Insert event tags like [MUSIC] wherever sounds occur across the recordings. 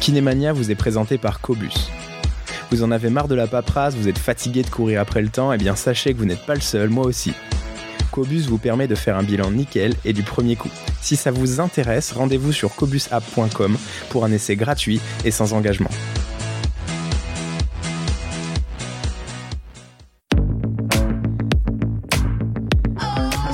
Kinémania vous est présenté par Cobus. Vous en avez marre de la paperasse, vous êtes fatigué de courir après le temps, et eh bien sachez que vous n'êtes pas le seul, moi aussi. Cobus vous permet de faire un bilan nickel et du premier coup. Si ça vous intéresse, rendez-vous sur cobusapp.com pour un essai gratuit et sans engagement.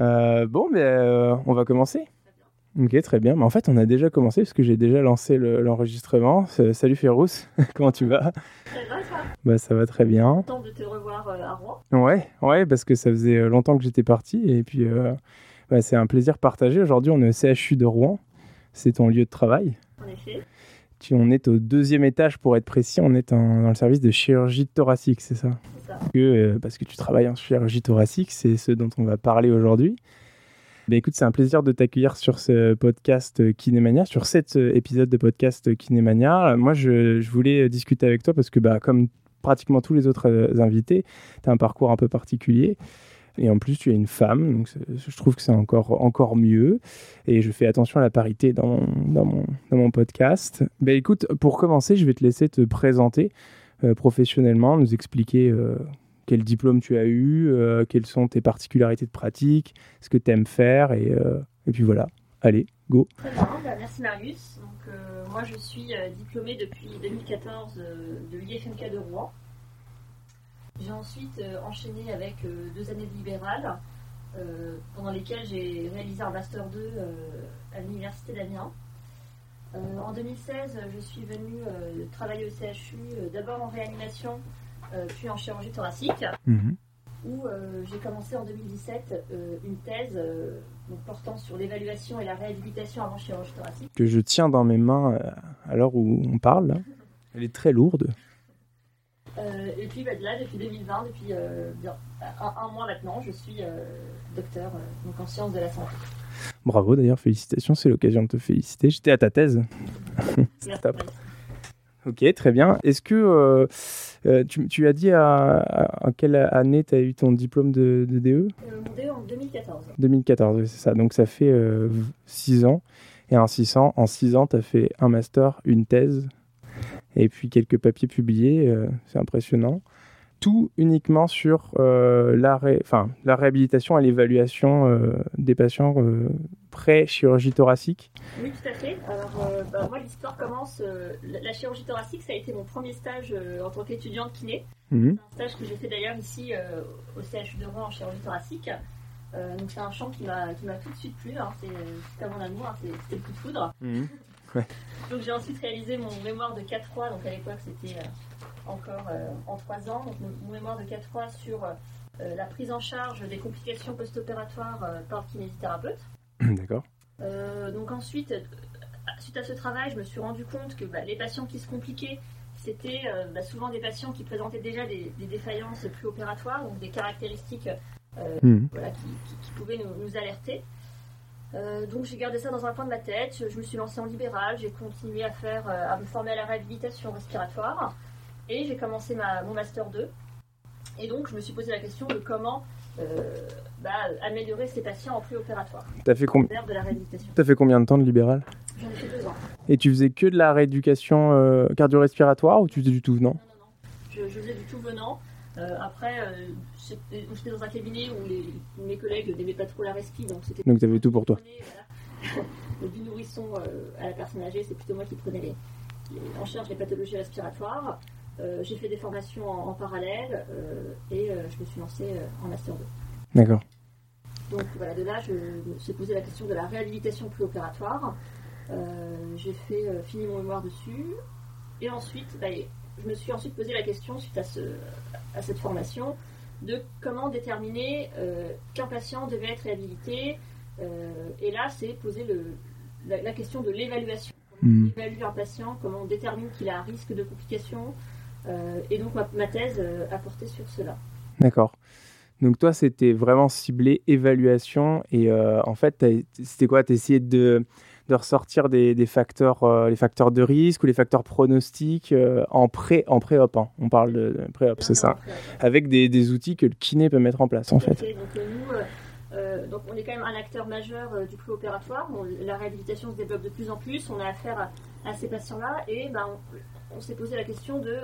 euh, Bon, mais euh, on va commencer. Ok, très bien. Mais en fait, on a déjà commencé parce que j'ai déjà lancé l'enregistrement. Salut Férouz, [LAUGHS] comment tu vas? Ça va, ça Bah, ça va très bien. Content de te revoir euh, à Rouen. Ouais, ouais, parce que ça faisait euh, longtemps que j'étais parti et puis euh, bah, c'est un plaisir partagé. Aujourd'hui, on est au CHU de Rouen. C'est ton lieu de travail. En effet. Tu, on est au deuxième étage pour être précis. On est en, dans le service de chirurgie thoracique, c'est ça, ça. Que, Parce que tu travailles en chirurgie thoracique, c'est ce dont on va parler aujourd'hui. Ben écoute, c'est un plaisir de t'accueillir sur ce podcast Kinémania, sur cet épisode de podcast Kinémania. Moi, je, je voulais discuter avec toi parce que, bah, comme pratiquement tous les autres invités, tu as un parcours un peu particulier. Et en plus, tu es une femme, donc je trouve que c'est encore, encore mieux. Et je fais attention à la parité dans mon, dans mon, dans mon podcast. Ben écoute, pour commencer, je vais te laisser te présenter euh, professionnellement, nous expliquer euh, quel diplôme tu as eu, euh, quelles sont tes particularités de pratique, ce que tu aimes faire, et, et, puis voilà. Allez, go. Très bien, bah, merci Marius. Donc, moi, je suis diplômée depuis 2014 de l'IFMK de Rouen. J'ai ensuite enchaîné avec deux années de libéral, pendant lesquelles j'ai réalisé un Master 2 à l'Université d'Amiens. en 2016, je suis venue travailler au CHU, d'abord en réanimation, euh, puis en chirurgie thoracique, Mhm. où euh, j'ai commencé en 2017 euh, une thèse euh, portant sur l'évaluation et la réhabilitation avant chirurgie thoracique. Que je tiens dans mes mains euh, à l'heure où on parle. Elle est très lourde. Euh, et puis bah, de là, depuis 2020, depuis euh, bien, un, un mois maintenant, je suis euh, docteur donc en sciences de la santé. Bravo d'ailleurs, félicitations, c'est l'occasion de te féliciter. J'étais à ta thèse. [LAUGHS] Merci. top. Ok, très bien. Est-ce que tu, tu as dit à, à- à quelle année tu as eu ton diplôme de, de DE mon DE en 2014. 2014, oui, c'est ça. Donc ça fait 6 ans. Et en 6 ans, en 6 ans, tu as fait un master, une thèse, et puis quelques papiers publiés. euh, c'est impressionnant. Tout uniquement sur euh, la, ré- enfin, la réhabilitation et l'évaluation euh, des patients pré-chirurgie thoracique. Oui, tout à fait. Alors, bah, moi, l'histoire commence. la, chirurgie thoracique, ça a été mon premier stage en tant qu'étudiante kiné. Mhm. C'est un stage que j'ai fait d'ailleurs ici au CHU de Rouen en chirurgie thoracique. Euh, donc, c'est un champ qui m'a tout de suite plu. hein. C'est comme mon amour, hein. c'est c'était le coup de foudre. Donc, j'ai ensuite réalisé mon mémoire de 4-3. Donc, à l'époque, c'était euh, encore euh, en 3 ans. Donc, mon, mémoire de 4-3 sur euh, la prise en charge des complications post-opératoires par le kinésithérapeute. [CLEARS THROAT] D'accord. Euh, donc ensuite, suite à ce travail, je me suis rendu compte que bah, les patients qui se compliquaient, c'était euh, bah, souvent des patients qui présentaient déjà des, des défaillances préopératoires, donc des caractéristiques euh, voilà, qui, qui- qui pouvaient nous, nous alerter. Euh, donc j'ai gardé ça dans un coin de ma tête, je, me suis lancée en libéral, j'ai continué à faire, euh, à me former à la réhabilitation respiratoire et j'ai commencé ma, mon master 2. Et donc je me suis posé la question de comment euh, bah, améliorer ces patients en préopératoire, T'as fait, com- t'as fait combien de temps de libéral? J'en ai fait deux ans. Et tu faisais que de la rééducation euh, cardio-respiratoire ou tu faisais du tout venant? Non, non, non. Je, je faisais du tout venant. Après, j'étais dans un cabinet où les, mes collègues n'aimaient pas trop la respi, donc c'était. Donc t'avais tout pour toi. Voilà. [LAUGHS] du nourrisson euh, à la personne âgée, c'est plutôt moi qui prenais les, les- en charge les pathologies respiratoires. Euh, j'ai fait des formations en, en parallèle euh, et euh, je me suis lancée en master 2. D'accord. Donc voilà, de là, je me suis posé la question de la réhabilitation préopératoire. J'ai fait fini mon mémoire dessus. Et ensuite, bah, je me suis ensuite posé la question, suite à, ce, à cette formation, de comment déterminer euh, qu'un patient devait être réhabilité. Euh, et là, c'est poser le, la, la question de l'évaluation. comment on évalue un patient, comment on détermine qu'il a un risque de complications. et donc ma, thèse a porté sur cela. D'accord. Donc toi, c'était vraiment ciblé évaluation et en fait, c'était quoi? Tu essayé de de ressortir des, facteurs, euh, les facteurs de risque ou les facteurs pronostiques euh, en pré en pré-op. Hein. On parle de, pré-op, c'est ça. Avec des, outils que le kiné peut mettre en place, en fait. Donc, nous, donc on est quand même un acteur majeur du préopératoire. la réhabilitation se développe de plus en plus. On a affaire à, ces patients-là et ben, on, s'est posé la question de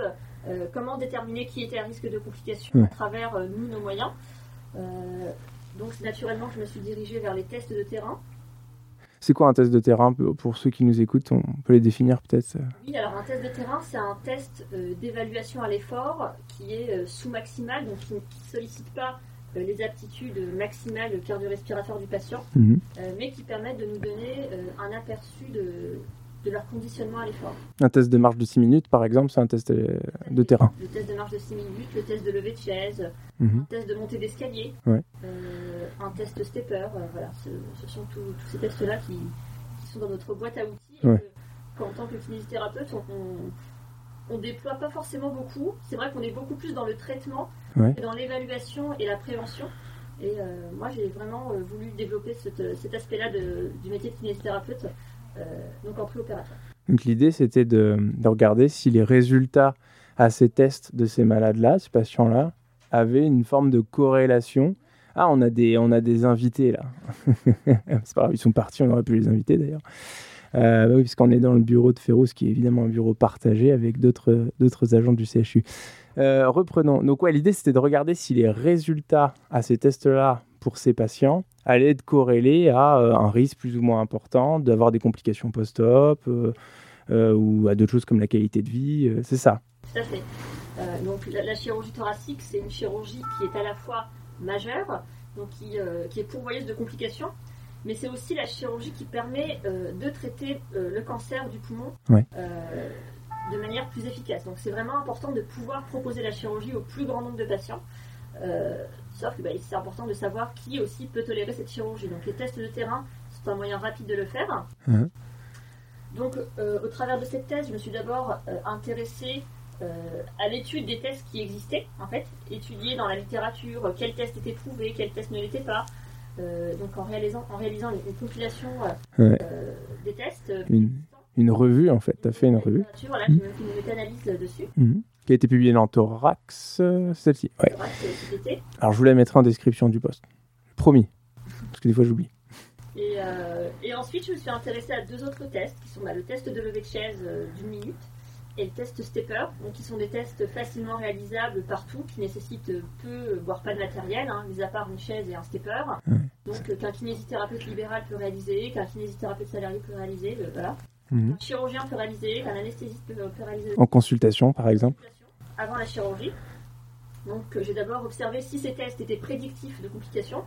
comment déterminer qui était à risque de complications à travers nous, nos moyens. donc naturellement, je me suis dirigée vers les tests de terrain. C'est quoi un test de terrain pour ceux qui nous écoutent? On peut les définir peut-être Oui, alors un test de terrain, c'est un test euh, d'évaluation à l'effort qui est euh, sous-maximal, donc qui ne sollicite pas euh, les aptitudes maximales cardio-respiratoires du patient, mhm. mais qui permettent de nous donner un aperçu de, de leur conditionnement à l'effort. Un test de marche de 6 minutes, par exemple, c'est un test de terrain. Le test de marche de 6 minutes, le test de levée de chaise, mhm. un test de montée d'escalier, euh, un test stepper. Euh, voilà, ce, sont tous ces tests-là qui, sont dans notre boîte à outils. Et en tant que kinésithérapeute, on, ne déploie pas forcément beaucoup. C'est vrai qu'on est beaucoup plus dans le traitement que dans l'évaluation et la prévention. Et euh, moi, j'ai vraiment voulu développer cet aspect-là du métier de kinésithérapeute euh, donc en préopératoire. Donc l'idée, c'était de, regarder si les résultats à ces tests de ces malades-là, ces patients-là, avaient une forme de corrélation. Ah, on a des, on a des invités là. [LAUGHS] c'est pas grave, ils sont partis, on aurait pu les inviter d'ailleurs. Euh, bah oui, puisqu'on est dans le bureau de Ferros, qui est évidemment un bureau partagé avec d'autres, agents du CHU. Euh, reprenons. Donc, ouais, l'idée c'était de regarder si les résultats à ces tests-là pour ces patients allait être corrélé à euh, un risque plus ou moins important d'avoir des complications post-op ou à d'autres choses comme la qualité de vie. c'est ça. Tout à fait. donc la, chirurgie thoracique, c'est une chirurgie qui est à la fois majeure, donc qui, qui est pourvoyeuse de complications, mais c'est aussi la chirurgie qui permet de traiter le cancer du poumon de manière plus efficace. Donc c'est vraiment important de pouvoir proposer la chirurgie au plus grand nombre de patients. Sauf que bah, c'est important de savoir qui aussi peut tolérer cette chirurgie. Donc les tests de terrain, c'est un moyen rapide de le faire. Mhm. Donc euh, au travers de cette thèse, je me suis d'abord euh, intéressée euh, à l'étude des tests qui existaient, en fait, étudier dans la littérature quels tests étaient prouvés, quels tests ne l'étaient pas. Donc en réalisant, en réalisant une, compilation des tests. Une, revue en fait, tu as fait une revue. Voilà, mmh. fait une méta-analyse dessus. Mhm qui a été publié dans Thorax, euh, celle-ci. Ouais. Alors je vous la mettrai en description du post. Promis. Parce que des fois j'oublie. Et, euh, et, ensuite, je me suis intéressée à deux autres tests, qui sont bah, le test de levée de chaise euh, d'une minute et le test stepper, donc qui sont des tests facilement réalisables partout, qui nécessitent peu, voire pas de matériel, hein, mis à part une chaise et un stepper. Donc qu'un kinésithérapeute libéral peut réaliser, qu'un kinésithérapeute salarié peut réaliser, voilà. Mhm. Un chirurgien peut réaliser, qu'un anesthésiste peut, réaliser. En consultation, par exemple Avant la chirurgie. Donc, euh, j'ai d'abord observé si ces tests étaient prédictifs de complications.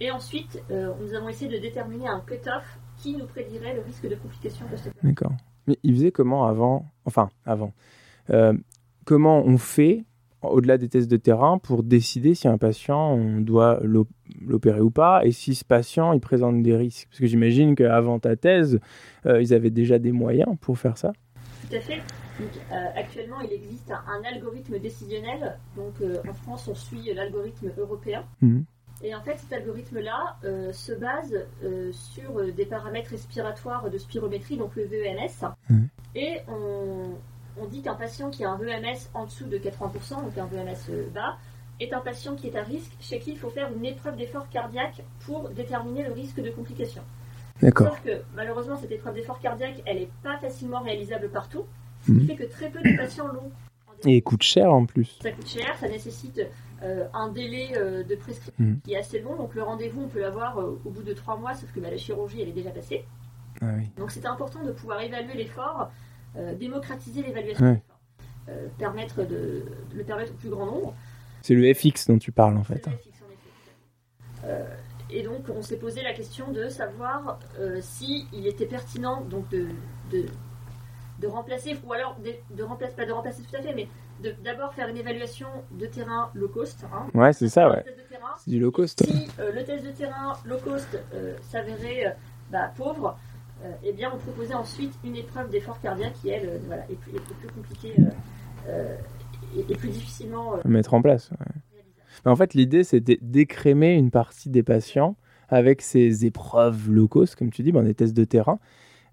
Et ensuite, euh, nous avons essayé de déterminer un cut-off qui nous prédirait le risque de complications D'accord. Mais il faisait comment avant Enfin, avant. Euh, comment on fait au-delà des tests de terrain pour décider si un patient, on doit l'opérer ou pas, et si ce patient, il présente des risques? Parce que j'imagine qu'avant ta thèse, euh, ils avaient déjà des moyens pour faire ça. Tout à fait. Euh, actuellement, il existe un, algorithme décisionnel. Donc, euh, en France, on suit l'algorithme européen. Mhm. Et en fait, cet algorithme-là se base sur des paramètres respiratoires de spirométrie, donc le VEMS. Mhm. Et on, on dit qu'un patient qui a un VMS en dessous de 80%, donc un VMS bas, est un patient qui est à risque, chez qui il faut faire une épreuve d'effort cardiaque pour déterminer le risque de complication. D'accord. Sauf que malheureusement, cette épreuve d'effort cardiaque, elle n'est pas facilement réalisable partout, ce qui mhm. fait que très peu de patients l'ont. Et coûte cher en plus. Ça coûte cher, ça nécessite euh, un délai euh, de prescription mhm. qui est assez long. Donc le rendez-vous, on peut l'avoir euh, au bout de trois mois, sauf que bah, la chirurgie, elle est déjà passée. Ah oui. Donc c'était important de pouvoir évaluer l'effort euh, démocratiser l'évaluation euh, permettre de, le permettre au plus grand nombre. C'est le FX dont tu parles en fait. Euh, et donc on s'est posé la question de savoir si il était pertinent donc de, de, remplacer, ou alors de, remplacer, pas de remplacer tout à fait, mais d'abord faire une évaluation de terrain low cost. Hein. ouais, c'est ça, ouais. C'est du low cost. Si le test de terrain low cost s'avérait bah, pauvre, euh, eh bien, on proposait ensuite une épreuve d'effort cardiaque qui, elle, euh, voilà, est, plus, est plus compliquée euh, et, plus difficilement à mettre en place. Mais en fait, l'idée, c'était d'écrémer une partie des patients avec ces épreuves low cost, comme tu dis, ben, des tests de terrain,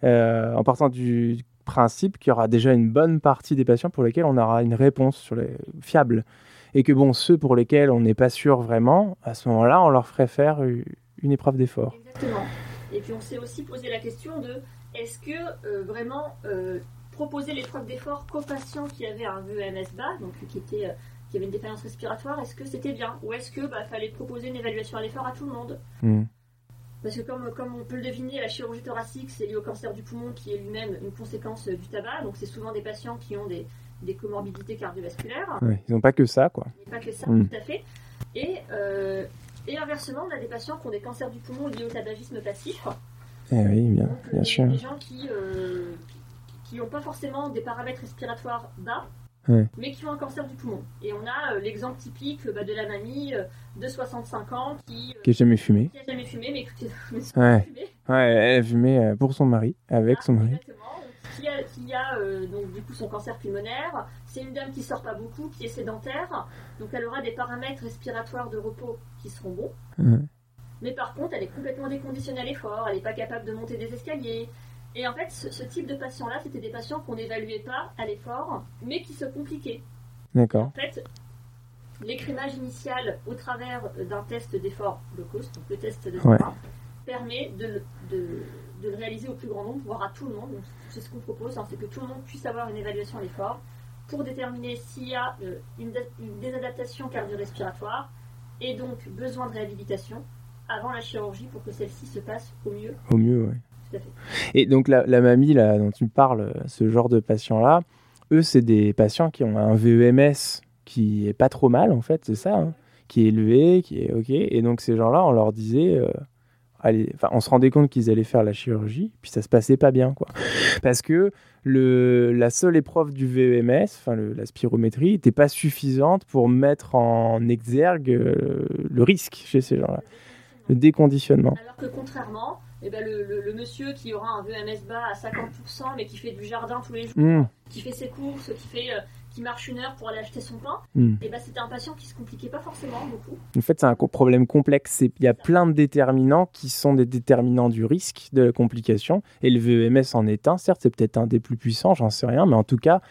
en partant du principe qu'il y aura déjà une bonne partie des patients pour lesquels on aura une réponse sur les... fiable. Et que bon, ceux pour lesquels on n'est pas sûr vraiment, à ce moment-là, on leur ferait faire une épreuve d'effort. Exactement. Et puis on s'est aussi posé la question de est-ce que euh, vraiment euh, proposer l'épreuve d'effort qu'aux patients qui avaient un VEMS bas, donc qui, était, euh, qui avait une défaillance respiratoire, est-ce que c'était bien? Ou est-ce que bah, fallait proposer une évaluation à l'effort à tout le monde? Hmm. Parce que comme, comme on peut le deviner, la chirurgie thoracique, c'est lié au cancer du poumon qui est lui-même une conséquence du tabac. Donc c'est souvent des patients qui ont des, des comorbidités cardiovasculaires. ils n'ont pas que ça, quoi. Pas que ça, hmm. tout à fait. Et, et inversement, on a des patients qui ont des cancers du poumon liés au tabagisme passif. Eh oui, bien, bien des, sûr. Des gens qui n'ont euh, pas forcément des paramètres respiratoires bas, mais qui ont un cancer du poumon. Et on a euh, l'exemple typique bah, de la mamie euh, de 65 ans qui... qui n'a jamais fumé. Qui n'a jamais fumé, mais écoutez, [LAUGHS] ouais. Fumé. ouais, elle a fumé pour son mari, avec son mari. Exactement qui a, qui a euh, donc du coup son cancer pulmonaire. C'est une dame qui sort pas beaucoup, qui est sédentaire, donc elle aura des paramètres respiratoires de repos qui seront bons. Mais par contre, elle est complètement déconditionnée à l'effort, elle n'est pas capable de monter des escaliers. Et en fait, ce, type de patients-là, c'était des patients qu'on n'évaluait pas à l'effort, mais qui se compliquaient. D'accord. En fait, l'écrémage initial au travers d'un test d'effort low cost, donc le test de permet de, de de le réaliser au plus grand nombre, voire à tout le monde. C'est ce qu'on propose, hein, c'est que tout le monde puisse avoir une évaluation à l'effort pour déterminer s'il y a euh, une, désadaptation cardio-respiratoire et donc besoin de réhabilitation avant la chirurgie pour que celle-ci se passe au mieux. Au mieux, oui. Tout à fait. Et donc la, mamie là, dont tu parles, ce genre de patients-là, eux, c'est des patients qui ont un VEMS qui est pas trop mal en fait, c'est ça, hein, qui est élevé, qui est ok. Et donc ces gens-là, on leur disait, euh, on se rendait compte qu'ils allaient faire la chirurgie, puis ça se passait pas bien, quoi. Parce que le, la seule épreuve du VEMS, enfin la spirométrie, n'était pas suffisante pour mettre en exergue euh, le risque chez ces gens-là, le déconditionnement. Alors que contrairement, eh ben le, monsieur qui aura un VEMS bas à 50%, mais qui fait du jardin tous les jours, mmh. qui fait ses courses, qui fait euh, qui marche une heure pour aller acheter son pain, hmm. et ben c'était un patient qui se compliquait pas forcément beaucoup. En fait, c'est un problème complexe. Il y a plein de déterminants qui sont des déterminants du risque de la complication. Et le VEMS en est un. Certes, c'est peut-être un des plus puissants, j'en sais rien, mais en tout cas,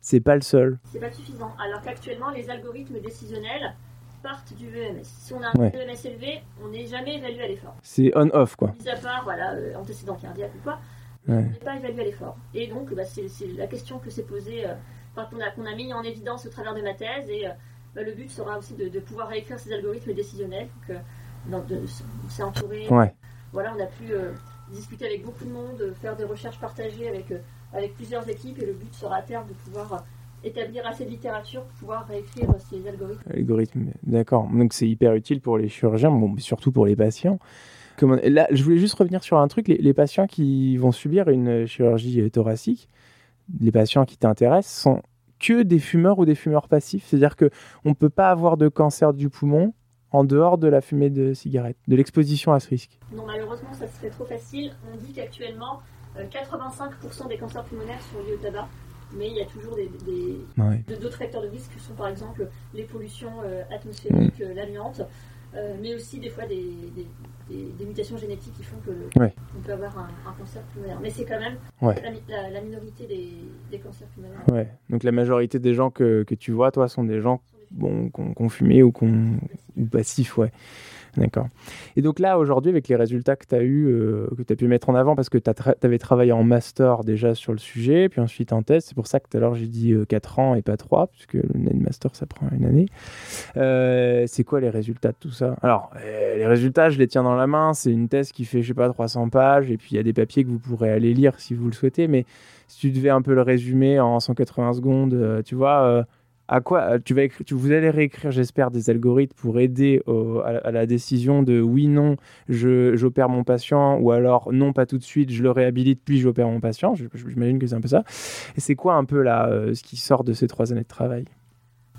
c'est pas le seul. C'est pas suffisant. Alors qu'actuellement, les algorithmes décisionnels partent du VEMS. Si on a un VEMS élevé, on n'est jamais évalué à l'effort. C'est on-off, quoi. Mis à part, voilà, euh, antécédent cardiaque ou quoi, on n'est pas évalué à l'effort. Et donc, bah, c'est la question que s'est posée. Euh, qu'on a, mis en évidence au travers de ma thèse. Et euh, bah, le but sera aussi de, pouvoir réécrire ces algorithmes décisionnels. Donc, euh, on s'est entouré. Voilà, on a pu euh, discuter avec beaucoup de monde, faire des recherches partagées avec, avec plusieurs équipes. Et le but sera à terme de pouvoir établir assez de littérature pour pouvoir réécrire ces algorithmes. Algorithmes, d'accord. Donc c'est hyper utile pour les chirurgiens, bon, mais surtout pour les patients. Là, je voulais juste revenir sur un truc. les patients qui vont subir une chirurgie thoracique, les patients qui t'intéressent sont que des fumeurs ou des fumeurs passifs. C'est-à-dire qu'on ne peut pas avoir de cancer du poumon en dehors de la fumée de cigarette, de l'exposition à ce risque. Non, malheureusement, ça serait trop facile. On dit qu'actuellement, 85% euh, des cancers pulmonaires sont liés au tabac. Mais il y a toujours des, d'autres facteurs de risque qui sont par exemple les pollutions euh, atmosphériques, mmh. euh, l'amiante, mais aussi des fois des, des, mutations génétiques qui font que on peut avoir un, cancer pulmonaire. Mais c'est quand même la, minorité des, cancers pulmonaires. Ouais. Donc la majorité des gens que, que tu vois, toi, sont des gens bon, qu'on qu fumé ou, qu'on ou passifs, ouais. D'accord. Et donc là, aujourd'hui, avec les résultats que tu as eu, euh, que tu as pu mettre en avant, parce que tu avais travaillé en master déjà sur le sujet, puis ensuite en thèse, c'est pour ça que tout à l'heure j'ai dit 4 euh, ans et pas 3, puisque le master ça prend une année. Euh, c'est quoi les résultats de tout ça? Alors, les résultats, je les tiens dans la main, c'est une thèse qui fait, je sais pas, 300 pages, et puis il y a des papiers que vous pourrez aller lire si vous le souhaitez, mais si tu devais un peu le résumer en 180 secondes, tu vois à quoi euh, tu vas tu, vous allez réécrire, j'espère, des algorithmes pour aider à, la décision de oui, non, j'opère mon patient, ou alors non, pas tout de suite, je le réhabilite, puis j'opère mon patient. J'imagine que c'est un peu ça. Et c'est quoi un peu là, euh, ce qui sort de ces trois années de travail?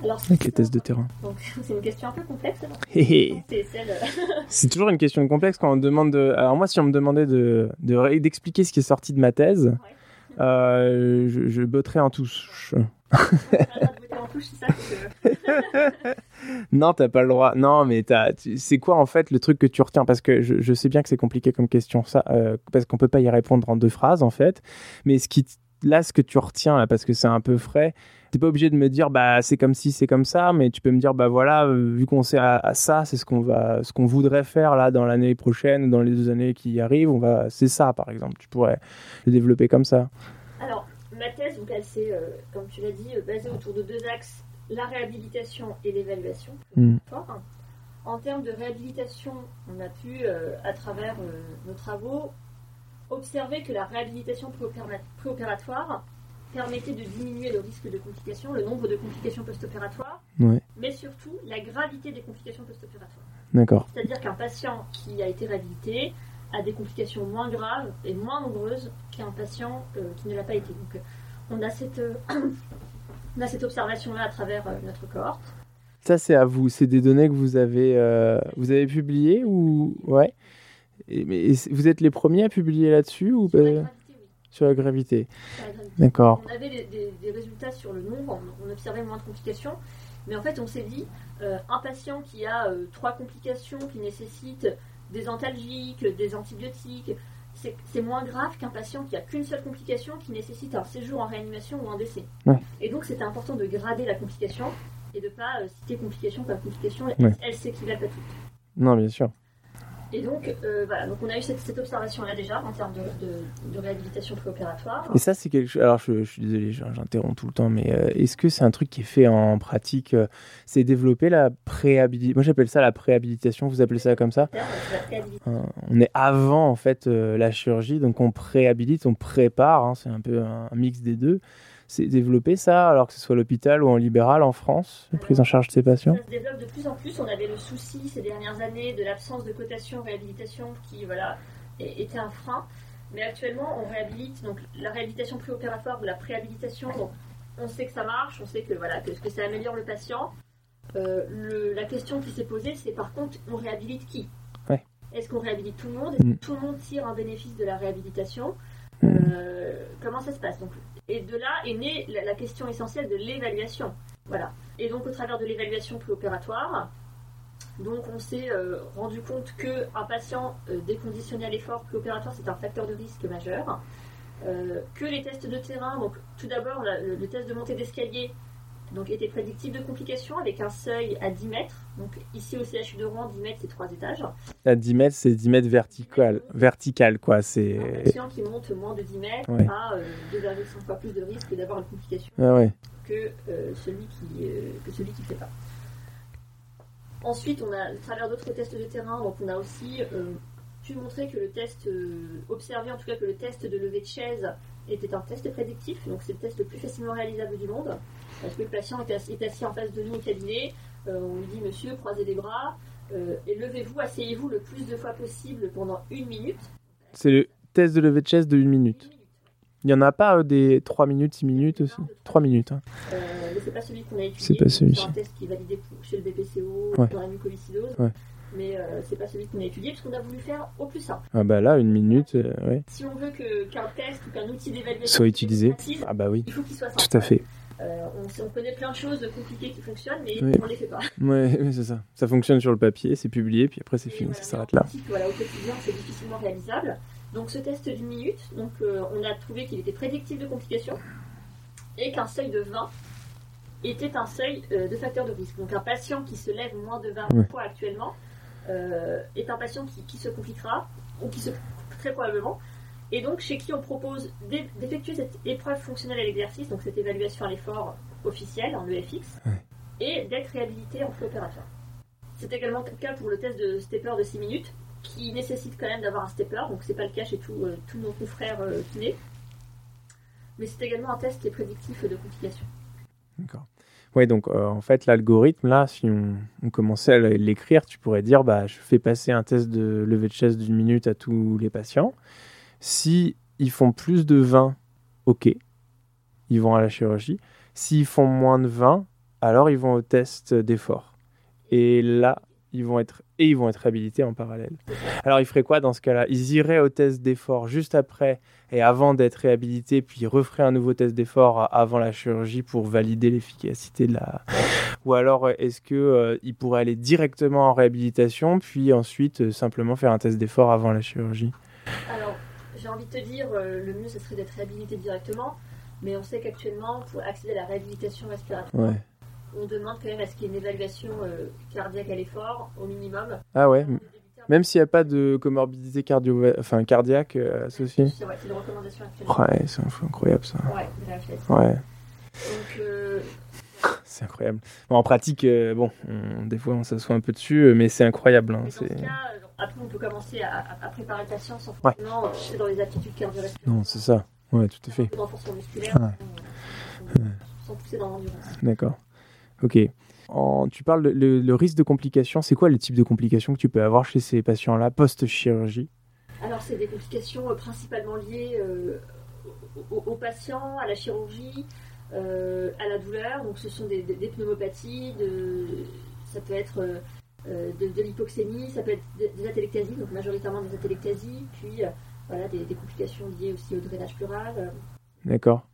Alors, avec les tests de terrain Donc, [LAUGHS] c'est une question un peu complexe. Hé, hé. [LAUGHS] C'est toujours une question complexe quand on demande de. Alors, moi, si on me demandait de, d'expliquer ce qui est sorti de ma thèse, euh, je, je botterais en touche. [LAUGHS] Non, t'as pas le droit. Non, mais c'est quoi en fait le truc que tu retiens? Parce que je, sais bien que c'est compliqué comme question, ça, euh, parce qu'on peut pas y répondre en deux phrases en fait. Mais ce qui, là, ce que tu retiens là, parce que c'est un peu frais, t'es pas obligé de me dire bah c'est comme si c'est comme ça, mais tu peux me dire bah voilà, euh, vu qu'on sait à, à ça, c'est ce qu'on va, ce qu'on voudrait faire là dans l'année prochaine, dans les deux années qui arrivent, on va, c'est ça par exemple. Tu pourrais le développer comme ça. Alors, ma thèse, donc, elle s'est, euh, comme tu l'as dit, euh, basée autour de deux axes la réhabilitation et l'évaluation. Mm. Fort. En termes de réhabilitation, on a pu, euh, à travers nos travaux, observer que la réhabilitation préopéra- préopératoire permettait de diminuer le risque de complications, le nombre de complications post-opératoires, Ouais, mais surtout la gravité des complications post-opératoires. d'accord. C'est-à-dire qu'un patient qui a été réhabilité a des complications moins graves et moins nombreuses qu'un patient euh, qui ne l'a pas été. Donc, euh, on a cette, euh, [COUGHS] on a cette observation-là à travers euh, notre cohorte. Ça, c'est à vous. C'est des données que vous avez, vous avez publiées ou ouais. Et, mais et c'est- vous êtes les premiers à publier là-dessus ou Sur la pas gravité, oui. sur la gravité. D'accord. On avait des, des- des résultats sur le nombre, on, on observait moins de complications, mais en fait on s'est dit, euh, un patient qui a euh, trois complications qui nécessitent des antalgiques, des antibiotiques, c'est moins grave qu'un patient qui a qu'une seule complication qui nécessite un séjour en réanimation ou un décès. Ouais. Et donc c'était important de grader la complication et de pas euh, citer complication par complication, Ouais. elle, s'équivalent pas toutes. Non, bien sûr. Et donc, euh, voilà, donc on a eu cette, cette observation-là déjà en termes de, de- de réhabilitation préopératoire. Et ça, c'est quelque chose. Alors, je, je suis désolé, j'in- j'interromps tout le temps, mais euh, est-ce que c'est un truc qui est fait en pratique euh, C'est développer la préhabilitation. Moi, j'appelle ça la préhabilitation. Vous appelez ça comme ça? On est avant en fait la chirurgie, donc on préhabilite, on prépare. hein, c'est un peu un mix des deux. C'est développer ça, alors que ce soit à l'hôpital ou en libéral en France, la prise en charge de ces patients? Ça se développe de plus en plus. On avait le souci ces dernières années de l'absence de cotation réhabilitation qui voilà, était un frein. Mais actuellement, on réhabilite donc la réhabilitation préopératoire ou la préhabilitation. Donc, on sait que ça marche, on sait que voilà que, que ça améliore le patient. Euh, le- la question qui s'est posée, c'est par contre, on réhabilite qui? Ouais. Est-ce qu'on réhabilite tout le monde? Est-ce Mm. que tout le monde tire un bénéfice de la réhabilitation? Mm. Euh, Comment ça se passe? Donc, Et de là est née la, question essentielle de l'évaluation. Voilà. Et donc, au travers de l'évaluation préopératoire, donc on s'est euh, rendu compte qu'un patient euh, déconditionné à l'effort préopératoire, c'est un facteur de risque majeur. Euh, que les tests de terrain, donc tout d'abord le test de montée d'escalier, donc était prédictif de complications avec un seuil à 10 mètres. Donc ici au CHU de Rouen, 10 mètres c'est 3 étages. À 10 mètres, c'est 10 mètres vertical, vertical quoi. Un C'est patient qui monte moins de 10 mètres Ouais. a euh, 2,5 fois plus de risque d'avoir une complication. ah ouais. que, euh, celui qui euh, que celui qui fait pas. Ensuite, on a, à travers d'autres tests de terrain, donc on a aussi euh, pu montrer que le test, euh, observé en tout cas que le test de levée de chaise était un test prédictif, donc c'est le test le plus facilement réalisable du monde, parce que le patient est assis, est assis en face de nous au cabinet, euh, on lui dit monsieur, croisez les bras, euh, et levez-vous, asseyez-vous le plus de fois possible pendant une minute. C'est le test de levée de chaise de 1 minute. Une minute. Il n'y en a pas euh, des 3 minutes, 6 minutes aussi? 3 minutes. hein. Euh, c'est pas celui qu'on a étudié. C'est pas celui-ci. C'est un test qui est validé pour- chez le BPCO, Ouais. dans la mucoviscidose. Ouais. Mais euh, c'est pas celui qu'on a étudié parce qu'on a voulu faire au plus simple. Ah bah là, une minute, euh, ouais. Si on veut que- qu'un test ou qu'un outil d'évaluation Soit utilisé. précise, Ah bah oui, il faut qu'il soit simple. tout à fait. Euh, on, on connaît plein de choses compliquées qui fonctionnent, mais Oui. on les fait pas. [LAUGHS] Ouais, ouais, c'est ça. Ça fonctionne sur le papier, c'est publié, puis après c'est fini, voilà, ça s'arrête là. voilà, au quotidien, c'est difficilement réalisable. Donc ce test d'une minute, donc euh, on a trouvé qu'il était prédictif de complications et qu'un seuil de 20 était un seuil euh, de facteur de risque. Donc un patient qui se lève moins de 20 Ouais. fois actuellement est un patient qui, qui se compliquera ou qui se très probablement. Et donc chez qui on propose d'e- d'effectuer cette épreuve fonctionnelle à l'exercice, donc cette évaluation à l'effort officielle en EFX, Ouais. et d'être réhabilité en préopératoire. C'est également le cas pour le test de stepper de 6 minutes, qui nécessite quand même d'avoir un stepper, donc c'est pas le cas chez tous euh, tous nos confrères euh, kinés. Mais c'est également un test qui est prédictif de complications. D'accord. Ouais, donc euh, en fait, l'algorithme, là, si on, commençait à l'écrire, tu pourrais dire, bah, je fais passer un test de levée de chaise d'une minute à tous les patients. Si ils font plus de 20, ok, ils vont à la chirurgie. S'ils font moins de 20, alors ils vont au test d'effort. Et là, ils vont être et ils vont être réhabilités en parallèle. Alors ils feraient quoi dans ce cas-là? Ils iraient au test d'effort juste après et avant d'être réhabilités, puis ils referaient un nouveau test d'effort avant la chirurgie pour valider l'efficacité de la. Ou alors est-ce que euh, ils pourraient aller directement en réhabilitation, puis ensuite euh, simplement faire un test d'effort avant la chirurgie? Alors j'ai envie de te dire, euh, le mieux ce serait d'être réhabilité directement, mais on sait qu'actuellement pour accéder à la réhabilitation respiratoire. Ouais. On demande quand même à ce qu'il y ait une évaluation euh, cardiaque à l'effort, au minimum. Ah ouais, même s'il n'y a pas de comorbidité cardio... enfin, cardiaque euh, associée C'est ouais, c'est une recommandation actuellement. Ouais, c'est incroyable ça. Ouais, de la. Ouais, Donc, euh, [LAUGHS] c'est incroyable. Bon, en pratique, euh, bon, on- des fois on s'assoit un peu dessus, euh, mais c'est incroyable. hein, mais dans ce c'est... cas, euh, après on peut commencer à, préparer le patient sans forcément euh, toucher dans les aptitudes cardio-respiratoires. Non, c'est ça. Ouais, tout à fait. renforcement musculaire, Ouais. sans, sans pousser dans l'endurance. D'accord. Ok. En- tu parles de le, le risque de complications. C'est quoi le type de complications que tu peux avoir chez ces patients-là post-chirurgie? Alors, c'est des complications euh, principalement liées euh, aux, patients, à la chirurgie, euh, à la douleur. Donc, ce sont des, des- des pneumopathies, de, ça peut être euh, de, de l'hypoxémie, ça peut être des, des atélectasies, donc majoritairement des atélectasies, puis voilà, des, complications liées aussi au drainage pleural. D'accord.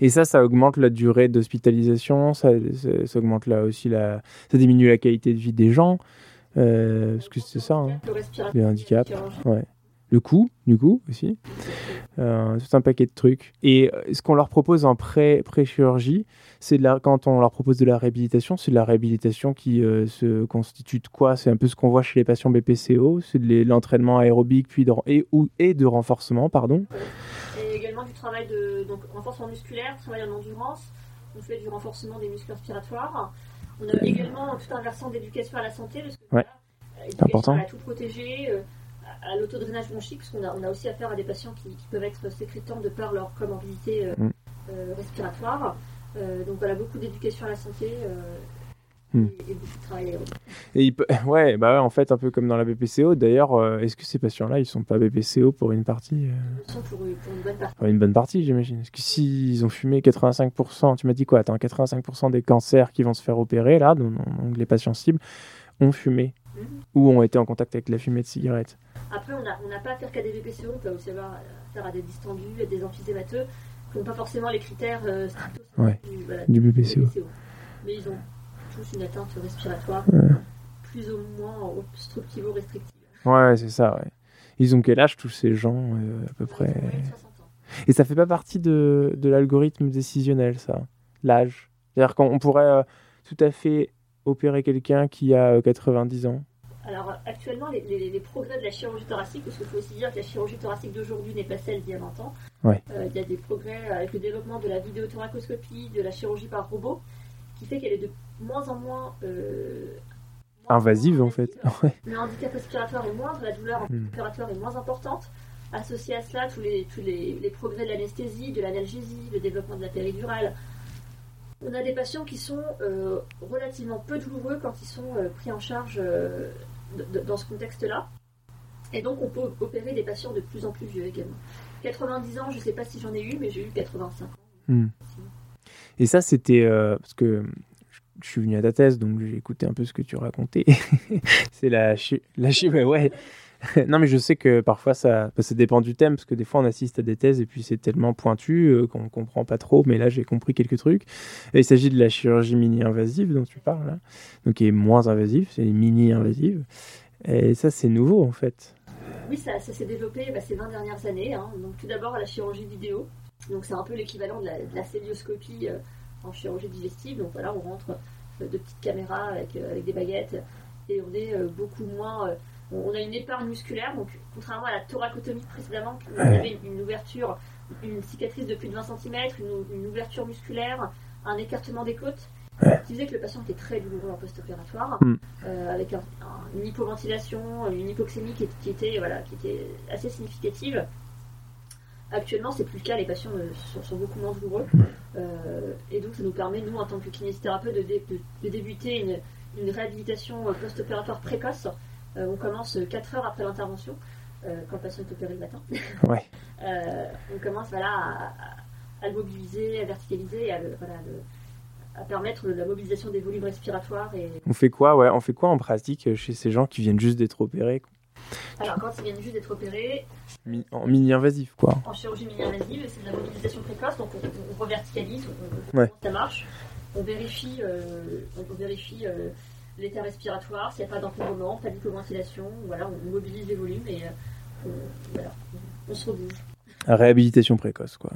Et ça, ça augmente la durée d'hospitalisation, ça, augmente là aussi ça diminue la qualité de vie des gens, euh, parce que c'est ça, hein. Les handicaps. Ouais. Le coût, du coup, aussi. Euh, tout un paquet de trucs. Et euh, ce qu'on leur propose en pré- pré-chirurgie, c'est quand on leur propose de la réhabilitation, c'est de la réhabilitation qui euh, se constitue de quoi? C'est un peu ce qu'on voit chez les patients BPCO, c'est de l'entraînement aérobique puis de, et, ou, et de renforcement, pardon. Du travail de donc, renforcement musculaire, travail en endurance. On fait du renforcement des muscles respiratoires. On a également tout un versant d'éducation à la santé. Parce que, Ouais. voilà, euh, important. À tout protéger, euh, à, l'autodrainage bronchique, parce qu'on a, on a aussi affaire à des patients qui, qui peuvent être sécrétants de par leur comorbidité euh, Mm. euh, respiratoire. Euh, donc voilà, beaucoup d'éducation à la santé euh, Mm. et, il peut- [LAUGHS] ouais, bah ouais, en fait, un peu comme dans la BPCO. D'ailleurs, euh, est-ce que ces patients-là, ils sont pas BPCO pour une partie euh, Ils sont pour, pour une bonne partie. Enfin, une bonne partie, j'imagine. Parce que s'ils ont fumé 85%, tu m'as dit quoi Attends, 85% des cancers qui vont se faire opérer, là, donc, donc les patients cibles, ont fumé Mhm. ou ont été en contact avec la fumée de cigarette. Après, on n'a pas affaire qu'à des VPCO, on peut aussi avoir affaire à des distendus, à des emphyshémateux, qui n'ont pas forcément les critères euh, Ouais, du, voilà, Du du BPCO. VPCO. Mais ils ont tous une atteinte respiratoire Ouais. plus ou moins obstructivo-restrictive. Ouais, c'est ça, ouais. Ils ont quel âge, tous ces gens, euh, à peu ont près moyenne de 60 ans. Et ça fait pas partie de, de l'algorithme décisionnel, ça, l'âge? C'est-à-dire qu'on pourrait euh, tout à fait opérer quelqu'un qui a euh, 90 ans. Alors euh, actuellement, les, les- les progrès de la chirurgie thoracique, parce qu'il faut aussi dire que la chirurgie thoracique d'aujourd'hui n'est pas celle d'il y a 20 ans. Ouais. Euh, il y a des progrès avec le développement de la vidéothoracoscopie, de la chirurgie par robot, qui fait qu'elle est de moins en moins euh, Invasive, en fait. Le handicap respiratoire est moindre, la douleur Hmm. opératoire est moins importante. Associé à cela, tous les, tous les, les progrès de l'anesthésie, de l'analgésie, le développement de la péridurale. On a des patients qui sont euh, relativement peu douloureux quand ils sont euh, pris en charge euh, de- de- dans ce contexte-là. Et donc on peut opérer des patients de plus en plus vieux également. 90 ans, je ne sais pas si j'en ai eu, mais j'ai eu 85 ans. Hmm. Et ça, c'était parce que je- suis venu à ta thèse, donc j'ai écouté un peu ce que tu racontais. [LAUGHS] c'est la la mais ouais. [LAUGHS] non, mais je sais que parfois ça, bah, ça dépend du thème, parce que des fois on assiste à des thèses et puis c'est tellement pointu euh, qu'on comprend pas trop. Mais là, j'ai compris quelques trucs. Et il s'agit de la chirurgie mini-invasive dont tu parles, là. donc qui est moins invasive, c'est mini-invasive. Et ça, c'est nouveau en fait. Oui, ça, s'est développé bah, ces 20 dernières années. hein. Donc, tout d'abord, la chirurgie vidéo. Donc, c'est un peu l'équivalent de la, de la euh, en chirurgie digestive. Donc, voilà, on rentre de petites caméras avec, euh, avec des baguettes et on est euh, beaucoup moins. euh, on a une épargne musculaire. Donc, contrairement à la thoracotomie précédemment, qui avait une ouverture, une cicatrice de plus de 20 cm, une, une ouverture musculaire, un écartement des côtes. Qui faisait que le patient était très douloureux en post-opératoire, Mm. euh, avec un- un- une hypoventilation, une hypoxémie qui, qui était, voilà, qui était assez significative. Actuellement, c'est plus le cas, les patients euh, sont, sont beaucoup moins douloureux. Euh, et donc, ça nous permet, nous, en tant que kinésithérapeute, de, dé- de- de débuter une, une réhabilitation euh, post-opératoire précoce. Euh, on commence 4 heures après l'intervention, euh, quand le patient est opéré le matin. [LAUGHS] Ouais. Euh, on commence voilà, à, le mobiliser, à verticaliser, à le, voilà, le- à permettre la mobilisation des volumes respiratoires. Et... On fait quoi, ouais, on fait quoi en pratique chez ces gens qui viennent juste d'être opérés Alors, quand ils viennent juste d'être opérés, en mini-invasif, quoi. En chirurgie mini-invasive, c'est de la mobilisation précoce, donc on, on reverticalise, on, on, ça marche, on vérifie, euh, on vérifie euh, l'état respiratoire, s'il n'y a pas d'encombrement, pas d'hypoventilation, voilà, on mobilise les volumes et euh, voilà, on se rebouge. Réhabilitation précoce, quoi.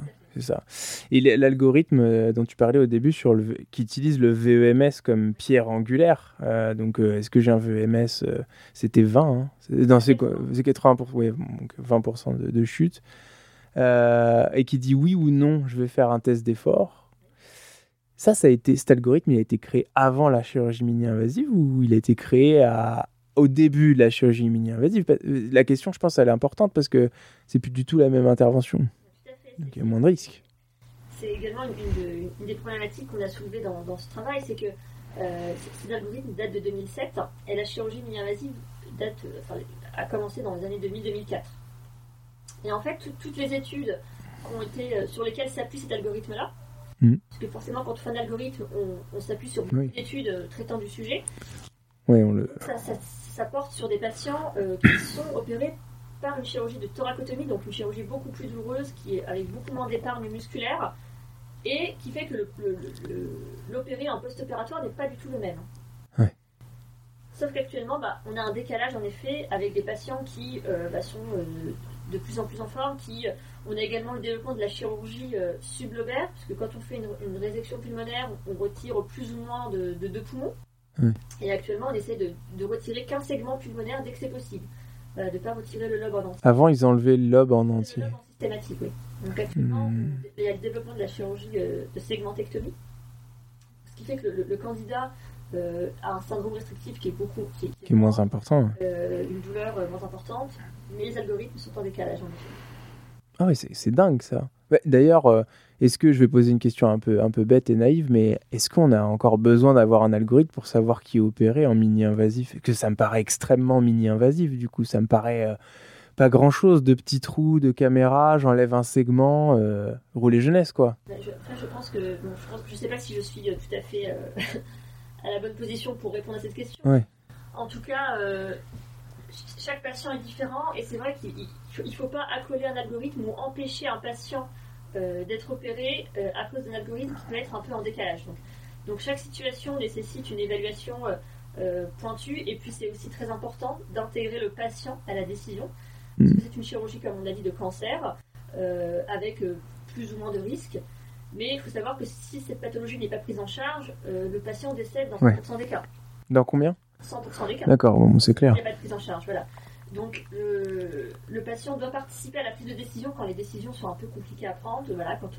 Et l'algorithme euh, dont tu parlais au début, sur le, qui utilise le VEMS comme pierre angulaire, euh, donc euh, est-ce que j'ai un VEMS C'était 20, hein quoi? C'est 80%, ouais, donc 20% de, chute. et qui dit oui ou non, je vais faire un test d'effort. Ça, ça a été, cet algorithme, il a été créé avant la chirurgie mini-invasive ou il a été créé au début de la chirurgie mini-invasive? La question, je pense, elle est importante parce que c'est plus du tout la même intervention. Donc il y a moins de risques. C'est également une, des problématiques qu'on a soulevées dans, ce travail, c'est que euh, ces algorithmes datent de 2007 et la chirurgie mini-invasive date, a commencé dans les années 2000-2004. Et en fait, toutes les études ont été, euh, sur lesquelles s'appuie cet algorithme-là, hmm. parce que forcément, quand on fait un algorithme, on, s'appuie sur beaucoup d'études euh, traitant du sujet. Oui, on le... ça, porte sur des patients euh, qui sont opérés par une chirurgie de thoracotomie, donc une chirurgie beaucoup plus douloureuse, qui est avec beaucoup moins d'épargne musculaire, et qui fait que l'opéré en post-opératoire n'est pas du tout le même. Sauf qu'actuellement, bah, on a un décalage en effet avec des patients qui euh, bah, sont euh, de plus en plus en forme, qui euh, on a également le développement de la chirurgie sublobaire, parce que quand on fait une, résection pulmonaire, on retire plus ou moins de, deux poumons. Et actuellement, on essaie de, de retirer qu'un segment pulmonaire dès que c'est possible de ne pas retirer le lobe en entier. Avant, ils enlevaient le lobe en entier. Le lobe en systématique, oui. Donc actuellement, hmm. il y a le développement de la chirurgie euh, de segmentectomie, ce qui fait que le, candidat euh, a un syndrome restrictif qui est beaucoup qui est, moins important, euh, une douleur moins importante, mais les algorithmes sont en décalage en effet. Ah oui, c'est dingue ça. D'ailleurs, est-ce que je vais poser une question un peu, un peu bête et naïve, mais est-ce qu'on a encore besoin d'avoir un algorithme pour savoir qui est opéré en mini-invasif? Que ça me paraît extrêmement mini-invasif, du coup, ça me paraît euh, pas grand-chose de petits trous, de caméra, j'enlève un segment, euh, rouler jeunesse, quoi. Bah, je, je pense que, je, sais pas si je suis euh, tout à fait [LAUGHS] à la bonne position pour répondre à cette question. En tout cas, chaque patient est différent et c'est vrai qu'il ne faut pas accoler un algorithme ou empêcher un patient euh, d'être opéré euh, à cause d'un algorithme qui peut être un peu en décalage. Donc, chaque situation nécessite une évaluation euh, pointue et puis c'est aussi très important d'intégrer le patient à la décision. Parce que c'est une chirurgie, comme on a dit, de cancer avec plus ou moins de risques. Mais il faut savoir que si cette pathologie n'est pas prise en charge, le patient décède dans 100% des cas. Dans combien? 100% des cas. D'accord, bon, c'est clair. Il n'y a pas de prise en charge, voilà. Donc le, patient doit participer à la prise de décision quand les décisions sont un peu compliquées à prendre. Voilà, quand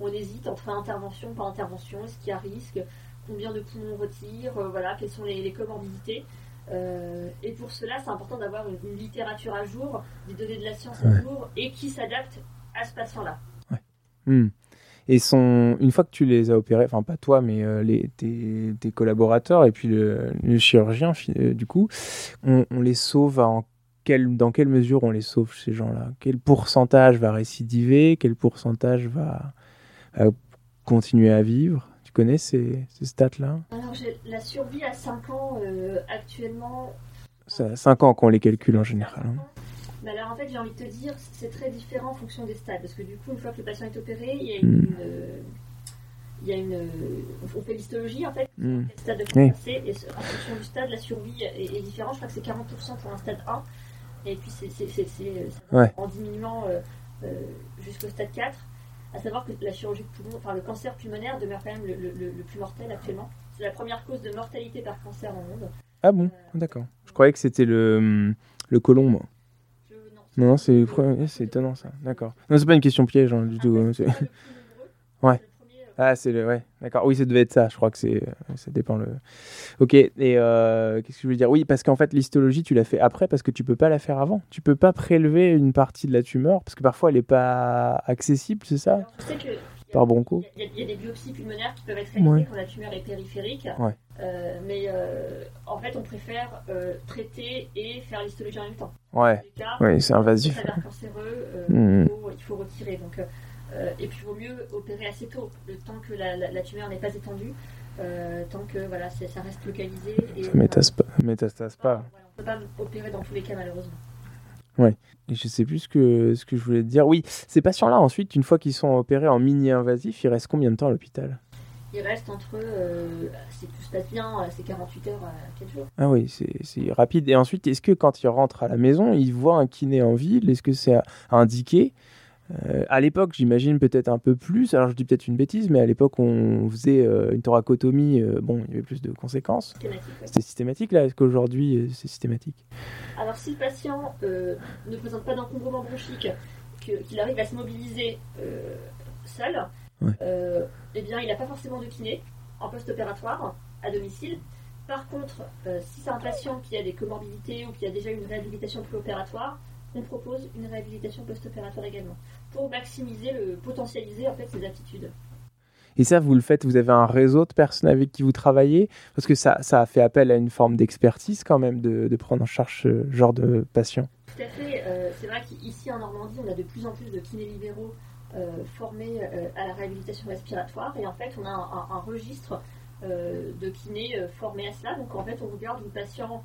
on, hésite entre intervention, pas intervention, est-ce qu'il y a risque, combien de poumons on retire, euh, voilà, quelles sont les, comorbidités. Euh, et pour cela, c'est important d'avoir une, littérature à jour, des données de la science à jour et qui s'adapte à ce patient-là. Hmm. Et son, une fois que tu les as opérés, enfin pas toi, mais euh, les, tes, collaborateurs et puis le, chirurgien, du coup, on, on les sauve en dans quelle mesure on les sauve, ces gens-là? Quel pourcentage va récidiver? Quel pourcentage va, continuer à vivre? Tu connais ces, stats-là? Alors, la survie à 5 ans euh, actuellement. C'est à 5 ans qu'on les calcule en général. Hein. Mais alors, en fait, j'ai envie de te dire, c'est très différent en fonction des stades. Parce que du coup, une fois que le patient est opéré, il y a une. Hmm. Euh, il y a une, on fait l'histologie en fait, mmh. stade de oui. et en fonction du stade, la survie est, est différente. Je crois que c'est 40% pour un stade 1 et puis c'est en diminuant euh, euh, jusqu'au stade 4. À savoir que la chirurgie de poumon, enfin le cancer pulmonaire demeure quand même le, plus mortel actuellement. C'est la première cause de mortalité par cancer au monde. Ah bon, euh, d'accord. Je croyais que c'était le, le côlon, moi. non, c'est étonnant ça. D'accord. Non, c'est pas une question piège hein, du tout. [LAUGHS] ouais. Ah, c'est le. Ouais, d'accord. Oui, ça devait être ça. Je crois que c'est. Ça dépend le. Ok. Et euh, qu'est-ce que je veux dire? Oui, parce qu'en fait, l'histologie, tu l'as fait après parce que tu peux pas la faire avant. Tu peux pas prélever une partie de la tumeur parce que parfois elle est pas accessible, c'est ça? Par bronco. Il y, a des biopsies pulmonaires qui peuvent être réalisées quand la tumeur est périphérique. Ouais. Euh, mais euh, en fait, on préfère traiter et faire l'histologie en même temps. Ouais. Oui, c'est invasif. cancéreux, mmh. il, faut, il, faut, retirer. Donc et puis il vaut mieux opérer assez tôt, le temps que la, tumeur n'est pas étendue, tant que voilà, ça reste localisé. Et, ça métastase pas. on ne peut pas opérer dans tous les cas malheureusement. Ouais. Et je sais plus ce que, ce que je voulais te dire. Oui, ces patients-là, ensuite, une fois qu'ils sont opérés en mini-invasif, ils restent combien de temps à l'hôpital? Ils restent entre, euh, si tout se passe bien, euh, c'est 48 heures à 4 jours. Ah oui, c'est rapide. Et ensuite, est-ce que quand ils rentrent à la maison, ils voient un kiné en ville? Est-ce que c'est indiqué? Euh, à l'époque, j'imagine peut-être un peu plus. Alors, je dis peut-être une bêtise, mais à l'époque, on faisait euh, une thoracotomie. Euh, bon, il y avait plus de conséquences. C'était systématique, là Est-ce qu'aujourd'hui, c'est systématique? Alors, si le patient ne présente pas d'encombrement bronchique, qu'il arrive à se mobiliser seul, eh bien, il n'a pas forcément de kiné en post-opératoire à domicile. Par contre, si c'est un patient qui a des comorbidités ou qui a déjà une réhabilitation préopératoire, on propose une réhabilitation post-opératoire également pour maximiser, le, potentialiser en fait ses aptitudes. Et ça, vous le faites, vous avez un réseau de personnes avec qui vous travaillez? Parce que ça, ça a fait appel à une forme d'expertise quand même de, prendre en charge ce genre de patients. Tout à fait. Euh, c'est vrai qu'ici en Normandie, on a de plus en plus de kinés libéraux euh, formés euh, à la réhabilitation respiratoire. Et en fait, on a un, registre de kinés formés à cela. Donc en fait, on regarde où le patient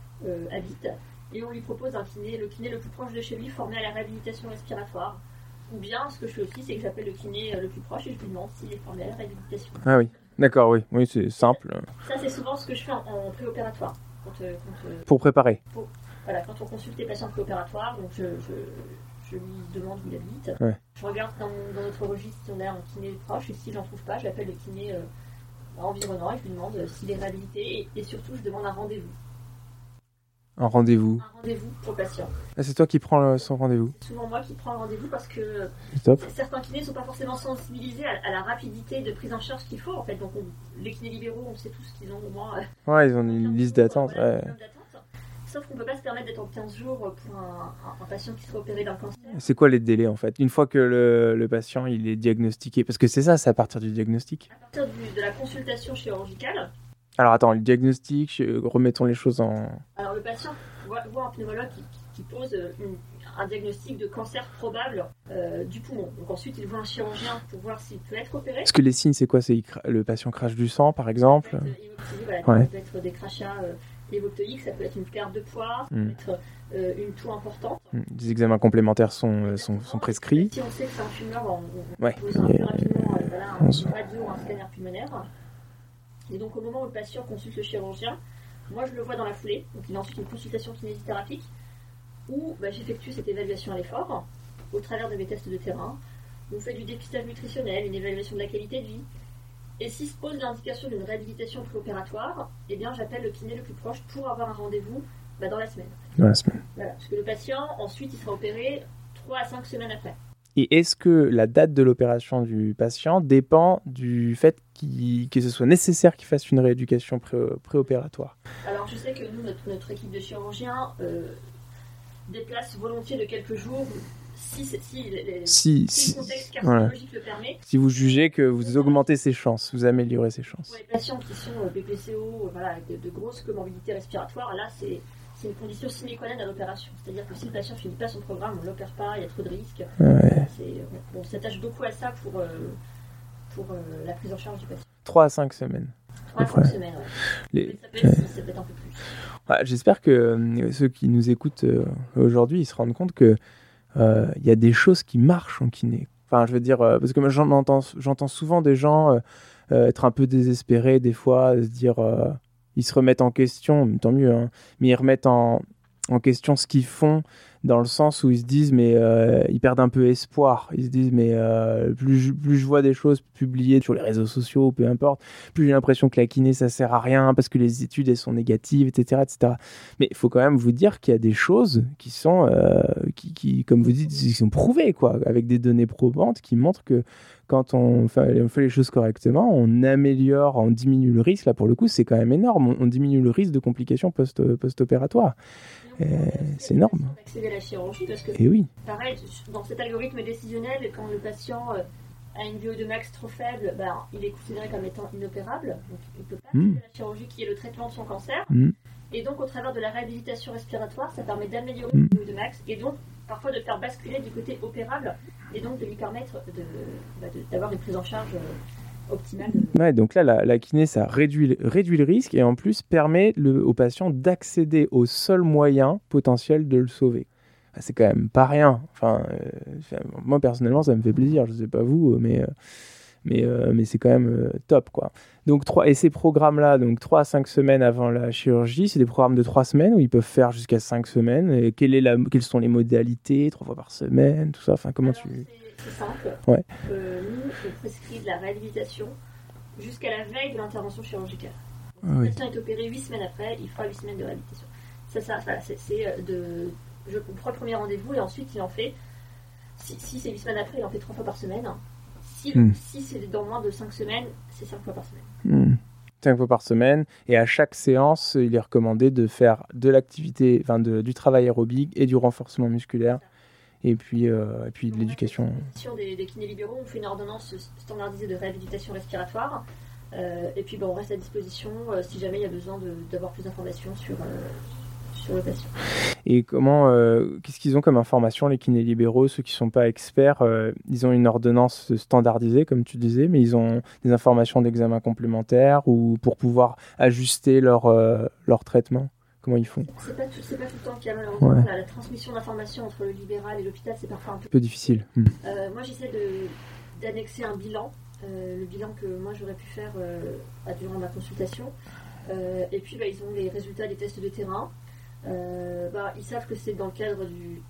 habite et on lui propose un kiné, le kiné le plus proche de chez lui formé à la réhabilitation respiratoire. Ou bien, ce que je fais aussi, c'est que j'appelle le kiné euh, le plus proche et je lui demande s'il est formé à la réhabilitation. Ah oui, d'accord, oui, oui c'est simple. Ça, c'est souvent ce que je fais en, préopératoire. Euh, euh, pour préparer Voilà, quand on consulte les patients préopératoires, donc je, je, lui demande où il habite. Je regarde dans, notre registre si on a un kiné proche et si j'en trouve pas, j'appelle le kiné environnant et je lui demande s'il est réhabilité et surtout je demande un rendez-vous. Un rendez-vous Un rendez-vous pour le patient. Ah, c'est toi qui prends son rendez-vous Souvent moi qui prends le rendez-vous parce que certains kinés ne sont pas forcément sensibilisés à, la rapidité de prise en charge qu'il faut. En fait, donc les kinés libéraux, on sait tous qu'ils ont au moins. Euh, ouais, ils ont une liste d'attente. Ouais. Sauf qu'on ne peut pas se permettre d'être en 15 jours pour un, patient qui serait opéré d'un cancer. C'est quoi les délais en fait? Une fois que le, le, patient il est diagnostiqué, parce que c'est ça, c'est à partir du diagnostic À partir de la consultation chirurgicale, alors attends, le diagnostic, remettons les choses en. Alors le patient voit, un pneumologue qui, pose euh, un diagnostic de cancer probable euh, du poumon. Donc ensuite, il voit un chirurgien pour voir s'il peut être opéré. Est-ce que les signes, c'est quoi? C'est le patient crache du sang, par exemple? Ça peut être, des crachats euh, ça peut être une perte de poids, ça peut hmm. être une toux importante. Hmm. Des examens complémentaires sont, sont, sont, prescrits. Si on sait que c'est un fumeur, on, ouais. pose un, rapidement, un radio, un scanner pulmonaire. Et donc au moment où le patient consulte le chirurgien, moi je le vois dans la foulée, donc il a ensuite une consultation kinésithérapique, où bah, j'effectue cette évaluation à l'effort, au travers de mes tests de terrain. On fait du dépistage nutritionnel, une évaluation de la qualité de vie. Et si se pose l'indication d'une réhabilitation préopératoire, eh bien j'appelle le kiné le plus proche pour avoir un rendez-vous bah, dans la semaine. Dans la semaine. Voilà, parce que le patient, ensuite, il sera opéré 3 à 5 semaines après. Et est-ce que la date de l'opération du patient dépend du fait que ce soit nécessaire qu'il fasse une rééducation préopératoire? Alors je sais que nous, notre, équipe de chirurgiens euh, déplace volontiers de quelques jours si, si, si, le contexte cardiologique le permet. Si vous jugez que vous augmentez ses chances, vous améliorez ses chances. Pour les patients qui sont euh, BPCO, voilà, avec de, de grosses comorbidités respiratoires, là c'est c'est une condition sine qua non à l'opération. C'est-à-dire que si le patient ne finit pas son programme, on ne l'opère pas, il y a trop de risques. On s'attache beaucoup à ça pour, euh, pour euh, la prise en charge du patient. 3 à 5 semaines. 3 à 5 semaines. Ça, peut être, un peu plus. J'espère que euh, ceux qui nous écoutent aujourd'hui, ils se rendent compte qu'il il y a des choses qui marchent en kiné. Enfin, je veux dire, parce que moi j'entends souvent des gens être un peu désespérés des fois, se dire ils se remettent en question, tant mieux, hein, mais ils remettent en, en question ce qu'ils font dans le sens où ils se disent mais euh, ils perdent un peu espoir ils se disent mais euh, plus, je, plus je vois des choses publiées sur les réseaux sociaux peu importe plus j'ai l'impression que la kiné ça sert à rien parce que les études elles sont négatives etc etc mais il faut quand même vous dire qu'il y a des choses qui sont euh, qui, qui, comme vous dites qui sont prouvées quoi avec des données probantes qui montrent que quand on fait, on fait, les choses correctement, on améliore, on diminue le risque. Là, pour le coup, c'est quand même énorme. On, diminue le risque de complications post-opératoires. C'est énorme. Accéder à la chirurgie parce que, Et oui. pareil, dans cet algorithme décisionnel, quand le patient euh, a une VO de max trop faible, ben, il est considéré comme étant inopérable. Donc, il ne peut pas faire hmm. la chirurgie qui est le traitement de son cancer. Hmm. Et donc, au travers de la réhabilitation respiratoire, ça permet d'améliorer mmh. le VO de max et donc parfois de faire basculer du côté opérable et donc de lui permettre bah, d'avoir une prise en charge optimale. Donc là, la, kiné, ça réduit, réduit le risque et en plus permet le, au patient d'accéder au seul moyen potentiel de le sauver. C'est quand même pas rien. Enfin, moi personnellement, ça me fait plaisir. Je sais pas vous, mais mais, euh, mais c'est quand même euh, top quoi. Donc trois et ces programmes là, donc 3 à 5 semaines avant la chirurgie, c'est des programmes de 3 semaines où ils peuvent faire jusqu'à 5 semaines et quelle est la, quelles sont les modalités, 3 fois par semaine, tout ça, enfin comment tu C'est simple. Ouais. Euh, nous on prescrit de la réhabilitation jusqu'à la veille de l'intervention chirurgicale. Ah si le patient est opéré 8 semaines après, il fera 8 semaines de réhabilitation. Ça, ça, c'est de je prends le premier rendez-vous et ensuite il en fait si, si c'est 8 semaines après, il en fait 3 fois par semaine. Hmm. Si, c'est dans moins de 5 semaines, c'est 5 fois par semaine. 5 hmm. fois par semaine. Et à chaque séance, il est recommandé de faire de l'activité, enfin du travail aérobique et du renforcement musculaire. Et puis, euh, et puis de l'éducation. Sur des, des kinés libéraux, on fait une ordonnance standardisée de réhabilitation respiratoire. Euh, et puis, bon, on reste à disposition euh, si jamais il y a besoin d'avoir plus d'informations sur, sur le patient. Et comment, euh, qu'est-ce qu'ils ont comme information, les kinés libéraux, ceux qui ne sont pas experts euh, Ils ont une ordonnance standardisée, comme tu disais, mais ils ont des informations d'examen complémentaires ou pour pouvoir ajuster leur, euh, leur traitement? Comment ils font? C'est pas, tout, pas tout le temps qu'il y a malheureusement la, transmission d'informations entre le libéral et l'hôpital, c'est parfois un peu, peu difficile. Hmm. moi, j'essaie d'annexer un bilan, le bilan que moi j'aurais pu faire durant ma consultation. et puis, bah, ils ont les résultats des tests de terrain. Euh, bah, ils savent que c'est dans le cadre d'une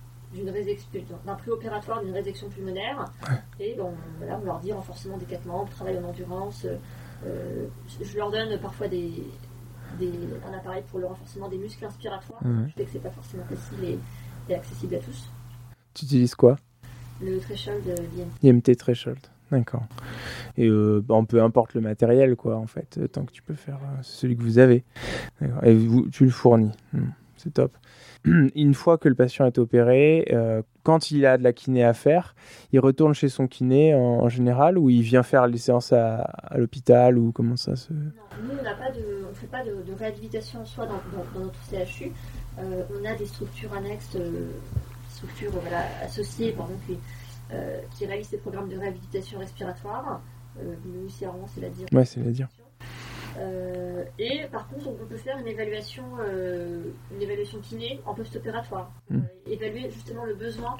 d'un préopératoire d'une résection pulmonaire. Et bon, voilà, on leur dit renforcement des quatre membres, travail en endurance. Euh, je leur donne parfois des, un appareil pour le renforcement des muscles inspiratoires. Je sais que c'est pas forcément facile et, accessible à tous. Tu utilises quoi? Le threshold IMT. IMT threshold. D'accord. Et euh, bah, peu importe le matériel, quoi, en fait, tant que tu peux faire celui que vous avez. Et vous, tu le fournis. Hmm c'est top. [CLEARS THROAT] Une fois que le patient est opéré, euh, quand il a de la kiné à faire, il retourne chez son kiné en, général ou il vient faire les séances à, l'hôpital ou comment ça se... Non, nous, on ne fait pas de, réhabilitation en soi dans, notre CHU. Euh, on a des structures annexes, euh, structures associées pardon, qui, qui, réalisent des programmes de réhabilitation respiratoire. nous, c'est la dire. Ouais, c'est la dire. Euh, et par contre, on peut faire une évaluation, euh, une évaluation kiné en post-opératoire. Hmm. Euh, évaluer justement le besoin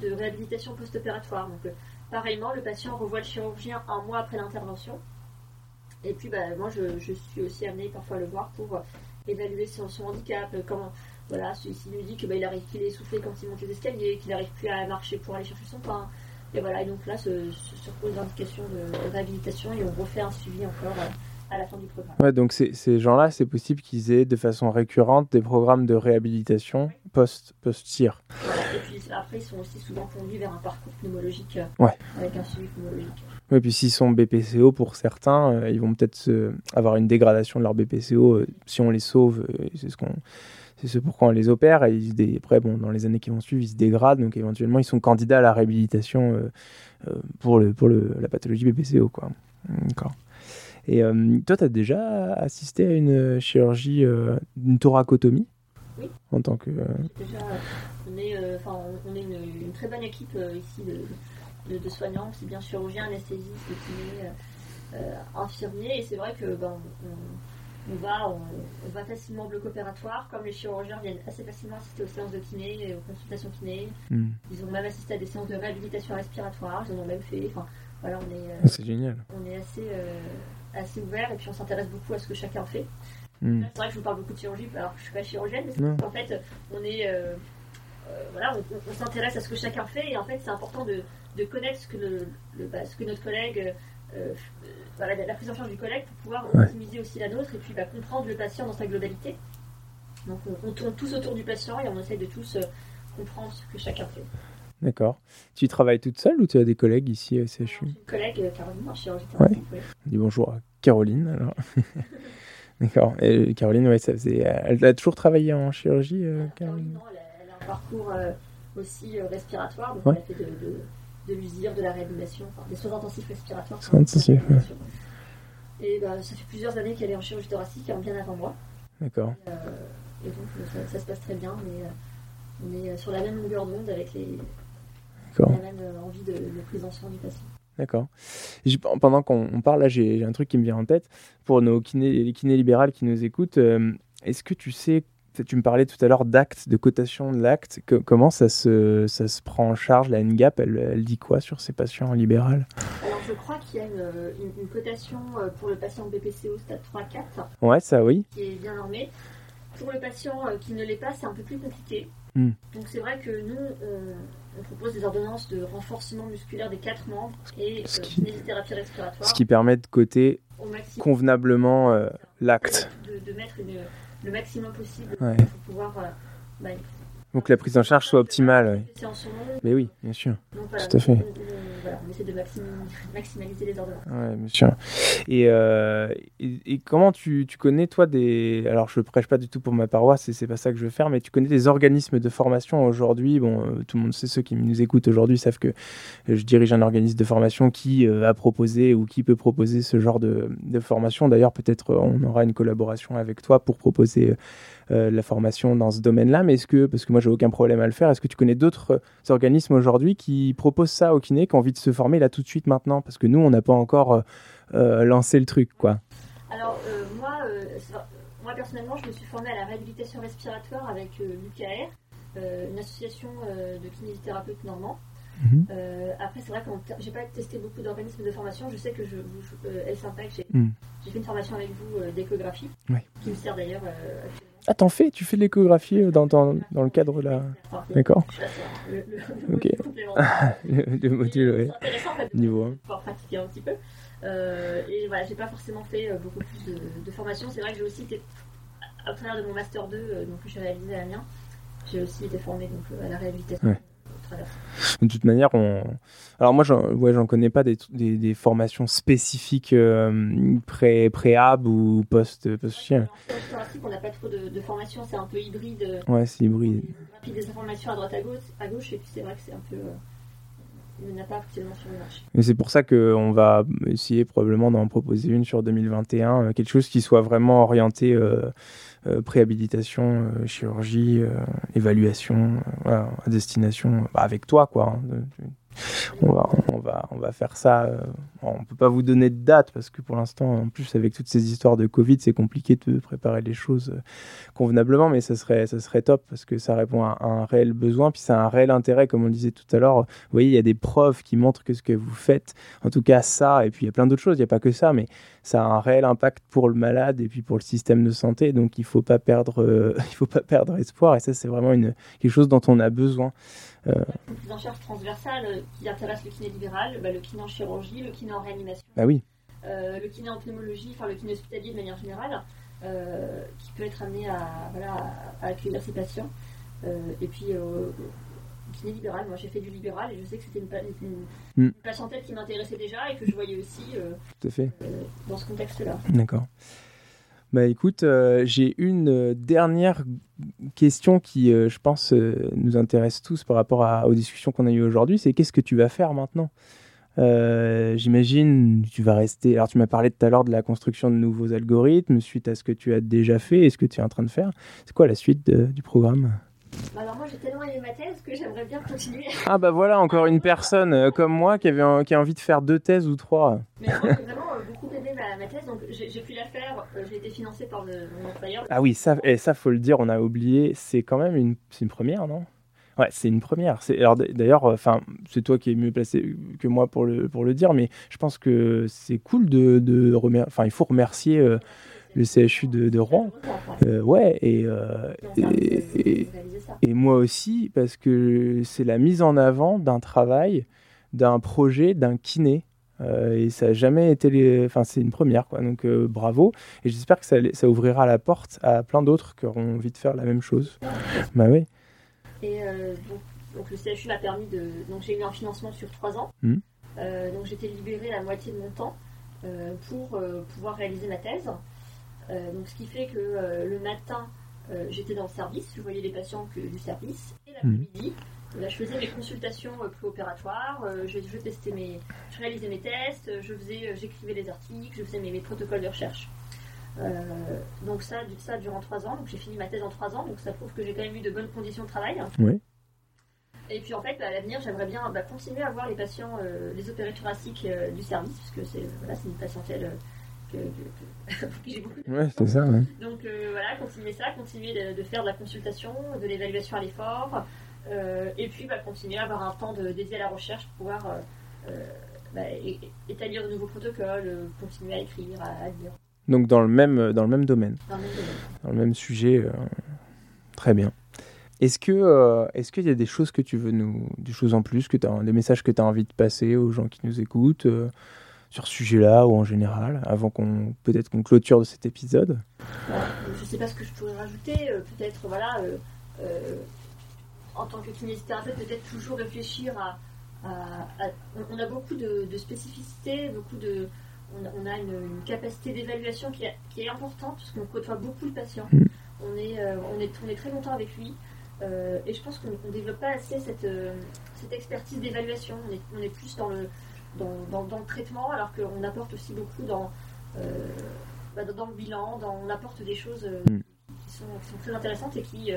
de réhabilitation post-opératoire. Donc, pareillement, le patient revoit le chirurgien un mois après l'intervention. Et puis, bah, moi, je, suis aussi amenée parfois à le voir pour évaluer son, handicap. Comment, voilà, s'il nous dit qu'il bah, arrive, qu'il est essoufflé quand il monte les escaliers, qu'il n'arrive plus à marcher pour aller chercher son pain. Et voilà, et donc là, se, se, repose l'indication de, réhabilitation et on refait un suivi encore à la fin du programme. Ouais, donc ces gens-là, c'est possible qu'ils aient de façon récurrente des programmes de réhabilitation post, post-tir. Et puis après, ils sont aussi souvent conduits vers un parcours pneumologique ouais. avec un suivi pneumologique. Oui, puis s'ils sont BPCO pour certains, euh, ils vont peut-être avoir une dégradation de leur BPCO euh, si on les sauve. Euh, c'est ce qu'on c'est ce pourquoi on les opère. Et ils, après, bon, dans les années qui vont suivre, ils se dégradent. Donc éventuellement, ils sont candidats à la réhabilitation pour, le, pour le, la pathologie BPCO. Quoi. D'accord. Et euh, toi, tu as déjà assisté à une chirurgie, euh, une thoracotomie? Oui. En tant que. Euh, déjà, on est, on est une, très bonne équipe ici de, de, soignants, c'est bien chirurgiens, anesthésistes, kinés, infirmiers. Et c'est vrai que ben, on, va, on, va facilement au bloc opératoire, comme les chirurgiens viennent assez facilement assister aux séances de kiné, et aux consultations kiné. Hmm. Ils ont même assisté à des séances de réhabilitation respiratoire, ils en ont même fait. Enfin, voilà, on est. c'est génial. On est assez assez ouvert et puis on s'intéresse beaucoup à ce que chacun fait. Hmm. C'est vrai que je vous parle beaucoup de chirurgie alors que je suis pas chirurgienne, mais en fait on est euh, euh, voilà, on, s'intéresse à ce que chacun fait et en fait c'est important de, de, connaître ce que, le, bah, ce que notre collègue euh, voilà, la prise en charge du collègue pour pouvoir optimiser aussi la nôtre et puis bah, comprendre le patient dans sa globalité. Donc on, tourne tous autour du patient et on essaie de tous comprendre ce que chacun fait. D'accord. Tu travailles toute seule ou tu as des collègues ici à CHU Une collègue, euh, Caroline, en chirurgie Dis bonjour à Caroline alors. [LAUGHS] D'accord. Et Caroline, ouais, ça faisait... elle a toujours travaillé en chirurgie, euh, Caroline, Non, elle a, un parcours euh, aussi respiratoire. Donc elle a fait de, de, de l'usure, de la réanimation, enfin, des soins intensifs respiratoires. Soins intensifs, Et bah, ça fait plusieurs années qu'elle est en chirurgie thoracique, bien avant moi. D'accord. Et, donc ça, ça, se passe très bien, mais on est sur la même longueur d'onde avec les, la même envie de, en soin du patient. D'accord. Pendant qu'on parle, là, j'ai un truc qui me vient en tête. Pour nos kinés, les kinés libérales qui nous écoutent, est-ce que tu sais tu me parlais tout à l'heure d'actes, de cotation de l'acte. comment ça se, ça se prend en charge La NGAP, elle, elle dit quoi sur ces patients en libéral? Alors, je crois qu'il y a une, cotation euh, pour le patient BPCO stade 3-4. Ouais, ça oui. Qui est bien normée. Pour le patient euh, qui ne l'est pas, c'est un peu plus compliqué. Hmm. Donc, c'est vrai que nous, on, propose des ordonnances de renforcement musculaire des quatre membres et ce euh, qui, respiratoire. Ce qui permet de coter convenablement l'acte. De, de mettre une le maximum possible pour pouvoir. Euh, bah, donc la prise en charge soit optimale. Mais oui, bien sûr. Tout à fait on essaie de maximaliser les ordonnances. Ouais, bien sûr. Euh, et, et, comment tu, tu, connais, toi, des. Alors, je ne prêche pas du tout pour ma paroisse, et c'est pas ça que je veux faire, mais tu connais des organismes de formation aujourd'hui? Bon, euh, tout le monde sait, ceux qui nous écoutent aujourd'hui savent que je dirige un organisme de formation qui euh, a proposé ou qui peut proposer ce genre de, de formation. D'ailleurs, peut-être on aura une collaboration avec toi pour proposer euh, la formation dans ce domaine-là, mais est-ce que, parce que moi j'ai aucun problème à le faire, est-ce que tu connais d'autres organismes aujourd'hui qui proposent ça aux kinés, qui ont envie de se former là tout de suite maintenant? Parce que nous, on n'a pas encore euh, euh, lancé le truc, quoi. Alors, moi, moi, personnellement, je me suis formée à la réhabilitation respiratoire avec l'UKR, une association de kinésithérapeutes normands. Mhm. après, c'est vrai que j'ai pas testé beaucoup d'organismes de formation. Je sais que je, vous, mhm. j'ai fait une formation avec vous d'échographie, qui me sert d'ailleurs actuellement ah, t'en fais Tu fais de l'échographie euh, dans, dans, dans, le cadre là D'accord. Ok. [LAUGHS] le, module, oui. Niveau 1. Pour pratiquer un petit peu. Euh, et voilà, j'ai pas forcément fait euh, beaucoup plus de, de formation. C'est vrai que j'ai aussi été, à travers de mon Master 2, donc que j'ai réalisé à Amiens, j'ai aussi été formée donc, à la réhabilitation. Ouais. De toute manière, on... alors moi, j'en ouais, connais pas des, des, des formations spécifiques euh, pré préhab ou post post chien. on n'a pas trop de, de formation, c'est un peu hybride. Ouais, c'est hybride. Puis des informations à droite à gauche, à gauche et puis c'est vrai que c'est un peu. Euh, il n'y en a pas actuellement sur le marché. Et c'est pour ça qu'on va essayer probablement d'en proposer une sur 2021, euh, quelque chose qui soit vraiment orienté. Euh, euh, préhabilitation, euh, chirurgie, euh, évaluation, voilà, à destination bah, avec toi, quoi. Hein, on va, on va, on va faire ça. Euh, on peut pas vous donner de date parce que pour l'instant, en plus avec toutes ces histoires de Covid, c'est compliqué de préparer les choses euh, convenablement, mais ça serait, ça serait top parce que ça répond à, un réel besoin, puis a un réel intérêt, comme on disait tout à l'heure. Vous voyez, il y a des preuves qui montrent que ce que vous faites, en tout cas ça, et puis il y a plein d'autres choses. Il n'y a pas que ça, mais ça a un réel impact pour le malade et puis pour le système de santé. Donc il faut pas perdre, euh, [LAUGHS] faut pas perdre espoir. Et ça, c'est vraiment une quelque chose dont on a besoin. Euh... Une prise en charge transversale euh, qui intéresse le kiné libéral, bah, le kiné en chirurgie, le kiné en réanimation. Bah oui. Euh, le kiné en pneumologie, enfin le kiné hospitalier de manière générale, euh, qui peut être amené à, voilà, à accueillir ses patients. Euh, et puis, le kiné libéral, moi j'ai fait du libéral et je sais que c'était une, une, mm. patientèle qui m'intéressait déjà et que je voyais aussi Tout à fait. dans ce contexte-là. D'accord. Bah écoute, euh, j'ai une euh, dernière question qui, euh, je pense, nous intéresse tous par rapport à, aux discussions qu'on a eues aujourd'hui. C'est qu'est-ce que tu vas faire maintenant? J'imagine tu vas rester. Alors tu m'as parlé tout à l'heure de la construction de nouveaux algorithmes suite à ce que tu as déjà fait et ce que tu es en train de faire. C'est quoi la suite du programme? Bah, alors moi j'ai tellement aimé ma thèse que j'aimerais bien continuer. Ah bah voilà encore une personne comme moi qui avait qui a envie de faire deux thèses ou trois. Mais moi vraiment ma, thèse donc j'ai pu la faire. Euh, j'ai été financée par le, mon employeur. Ah oui ça et ça faut le dire on a oublié c'est quand même une c'est une première non? Ouais, c'est une première. Alors d'ailleurs, enfin, c'est toi qui es mieux placé que moi pour le pour le dire, mais je pense que c'est cool de, de remercier. Enfin, il faut remercier euh, le CHU de, Rouen. Euh, ouais, et, euh, et, moi aussi, parce que c'est la mise en avant d'un travail, d'un projet, d'un kiné. Euh, et ça n'a jamais été. Les... Enfin, c'est une première, quoi. Donc bravo. Et j'espère que ça, ça, ouvrira la porte à plein d'autres qui auront envie de faire la même chose. Bah oui. Et donc, le CHU m'a permis de. Donc j'ai eu un financement sur trois ans. Mmh. donc j'étais libérée la moitié de mon temps pour pouvoir réaliser ma thèse. Euh, donc, ce qui fait que euh, le matin, euh, j'étais dans le service, je voyais les patients que du service, et l'après-midi, je faisais mes consultations préopératoires, je, je, testais mes, je réalisais mes tests, je faisais, j'écrivais les articles, je faisais mes, protocoles de recherche. donc ça, ça durant trois ans. Donc j'ai fini ma thèse en trois ans. Donc ça prouve que j'ai quand même eu de bonnes conditions de travail. Oui. Et puis en fait, bah, à l'avenir, j'aimerais bien bah, continuer à voir les patients, les opérés thoraciques du service, parce que c'est voilà, une patientèle que, [LAUGHS] j'ai beaucoup. Ouais, c'est ça. Ouais. Donc voilà, continuer ça, continuer de, de, faire de la consultation, de l'évaluation à l'effort, et puis bah, continuer à avoir un temps de, dédié à la recherche pour pouvoir bah, établir de nouveaux protocoles, continuer à écrire, à, à lire. Donc dans le même, dans le même domaine. Dans le même, domaine. Dans le même sujet. très bien. Est-ce que euh, est-ce qu'il y a des choses que tu veux nous des choses en plus que as, des messages que tu as envie de passer aux gens qui nous écoutent euh, sur ce sujet-là ou en général avant qu'on peut-être qu'on clôture de cet épisode? Je ne sais pas ce que je pourrais rajouter euh, peut-être voilà en tant que kinésithérapeute peut-être toujours réfléchir à, on a beaucoup de, spécificités beaucoup de on, a une, capacité d'évaluation qui, qui, est importante parce qu'on côtoie beaucoup le patient mm. on est on est on est très longtemps avec lui euh, et je pense qu'on ne développe pas assez cette, euh, cette expertise d'évaluation. On est, on est, plus dans le, dans, dans, le traitement, alors qu'on apporte aussi beaucoup dans, euh, bah, dans le bilan, dans, on apporte des choses mm. Qui, sont, qui, sont, très intéressantes et qui,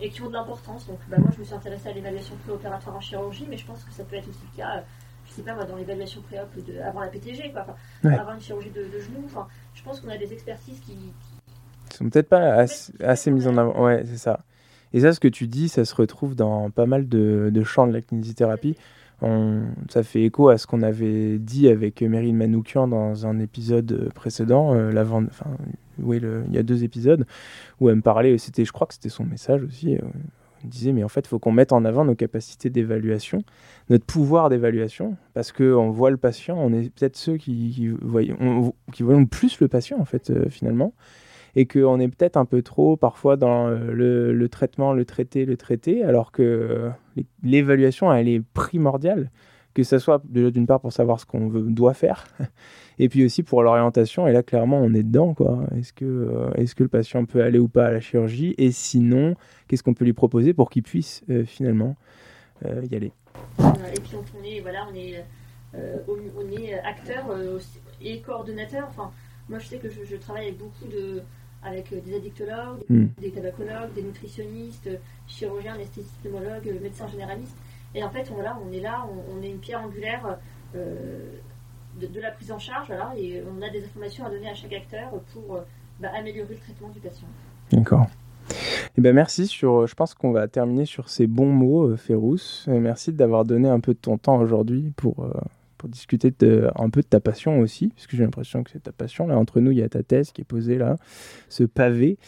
et qui ont de l'importance. Donc bah, moi, je me suis intéressée à l'évaluation préopératoire en chirurgie, mais je pense que ça peut être aussi le cas je sais pas moi, dans l'évaluation préop de, avant la PTG, quoi, avant une chirurgie de, de genou. Enfin, je pense qu'on a des expertises qui, qui sont peut-être pas assez, assez mises en avant. Ouais, c'est ça. Et ça, ce que tu dis, ça se retrouve dans pas mal de, champs de la kinésithérapie. On, ça fait écho à ce qu'on avait dit avec Meryl Manoukian dans un épisode précédent, euh, enfin, oui, il y a deux épisodes, où elle me parlait, c'était, je crois que c'était son message aussi, euh, elle disait, mais en fait, il faut qu'on mette en avant nos capacités d'évaluation, notre pouvoir d'évaluation, parce qu'on voit le patient, on est peut-être ceux qui, qui, qui voyons plus le patient, en fait, euh, finalement et qu'on est peut-être un peu trop parfois dans euh, le, traitement, le traité, le traité, alors que euh, l'évaluation, elle est primordiale, que ce soit d'une part pour savoir ce qu'on doit faire, [LAUGHS] et puis aussi pour l'orientation, et là clairement on est dedans, quoi. Est-ce que, euh, est-ce que le patient peut aller ou pas à la chirurgie, et sinon, qu'est-ce qu'on peut lui proposer pour qu'il puisse finalement y aller? Et puis on est, voilà, est, on est acteur et coordonnateur, enfin, moi je sais que je travaille avec beaucoup de avec euh, des addictologues, hmm. des tabacologues, des nutritionnistes, chirurgiens, anesthésistes, euh, médecins généralistes. Et en fait, on, là, on est là, on, est une pierre angulaire euh, de, la prise en charge, et on a des informations à donner à chaque acteur pour bah, améliorer le traitement du patient. D'accord. Eh ben merci. Sur, je pense qu'on va terminer sur ces bons mots, Férousse. Merci d'avoir donné un peu de ton temps aujourd'hui pour pour discuter un peu de ta passion aussi, parce que j'ai l'impression que c'est ta passion. Là, entre nous, il y a ta thèse qui est posée là, ce pavé.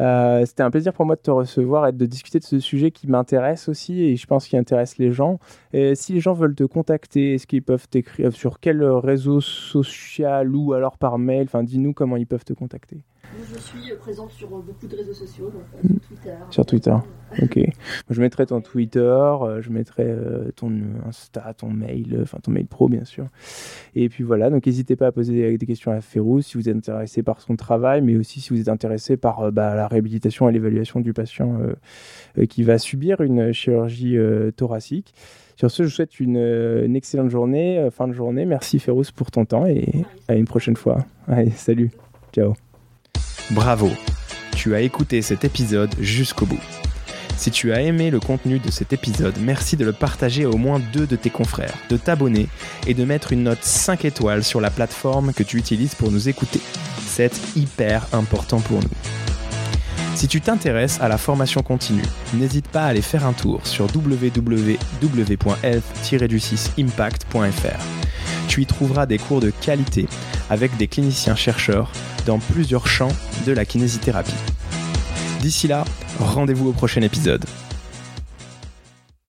Euh, c'était un plaisir pour moi de te recevoir et de discuter de ce sujet qui m'intéresse aussi et je pense qu'il intéresse les gens. Si les gens veulent te contacter, est-ce qu'ils peuvent t'écrire sur quel réseau social ou alors par mail? Enfin, dis-nous comment ils peuvent te contacter. Je suis présente sur beaucoup de réseaux sociaux, donc, sur Twitter. Sur Twitter, ok. je mettrai ton Twitter, euh, je mettrai euh, ton Insta, ton mail, euh, enfin ton mail pro bien sûr. Et puis voilà, donc n'hésitez pas à poser des questions à Ferrou si vous êtes intéressé par son travail, mais aussi si vous êtes intéressé par bah, la réhabilitation et l'évaluation du patient qui va subir une chirurgie thoracique. Sur ce, je vous souhaite une, une excellente journée, fin de journée. Merci Férouz pour ton temps et à une prochaine fois. Allez, salut. Ciao. Bravo, tu as écouté cet épisode jusqu'au bout. Si tu as aimé le contenu de cet épisode, merci de le partager à au moins deux de tes confrères, de t'abonner et de mettre une note 5 étoiles sur la plateforme que tu utilises pour nous écouter. C'est hyper important pour nous. Si tu t'intéresses à la formation continue, n'hésite pas à aller faire un tour sur www.health-impact.fr. Tu y trouveras des cours de qualité avec des cliniciens chercheurs dans plusieurs champs de la kinésithérapie. D'ici là, rendez-vous au prochain épisode.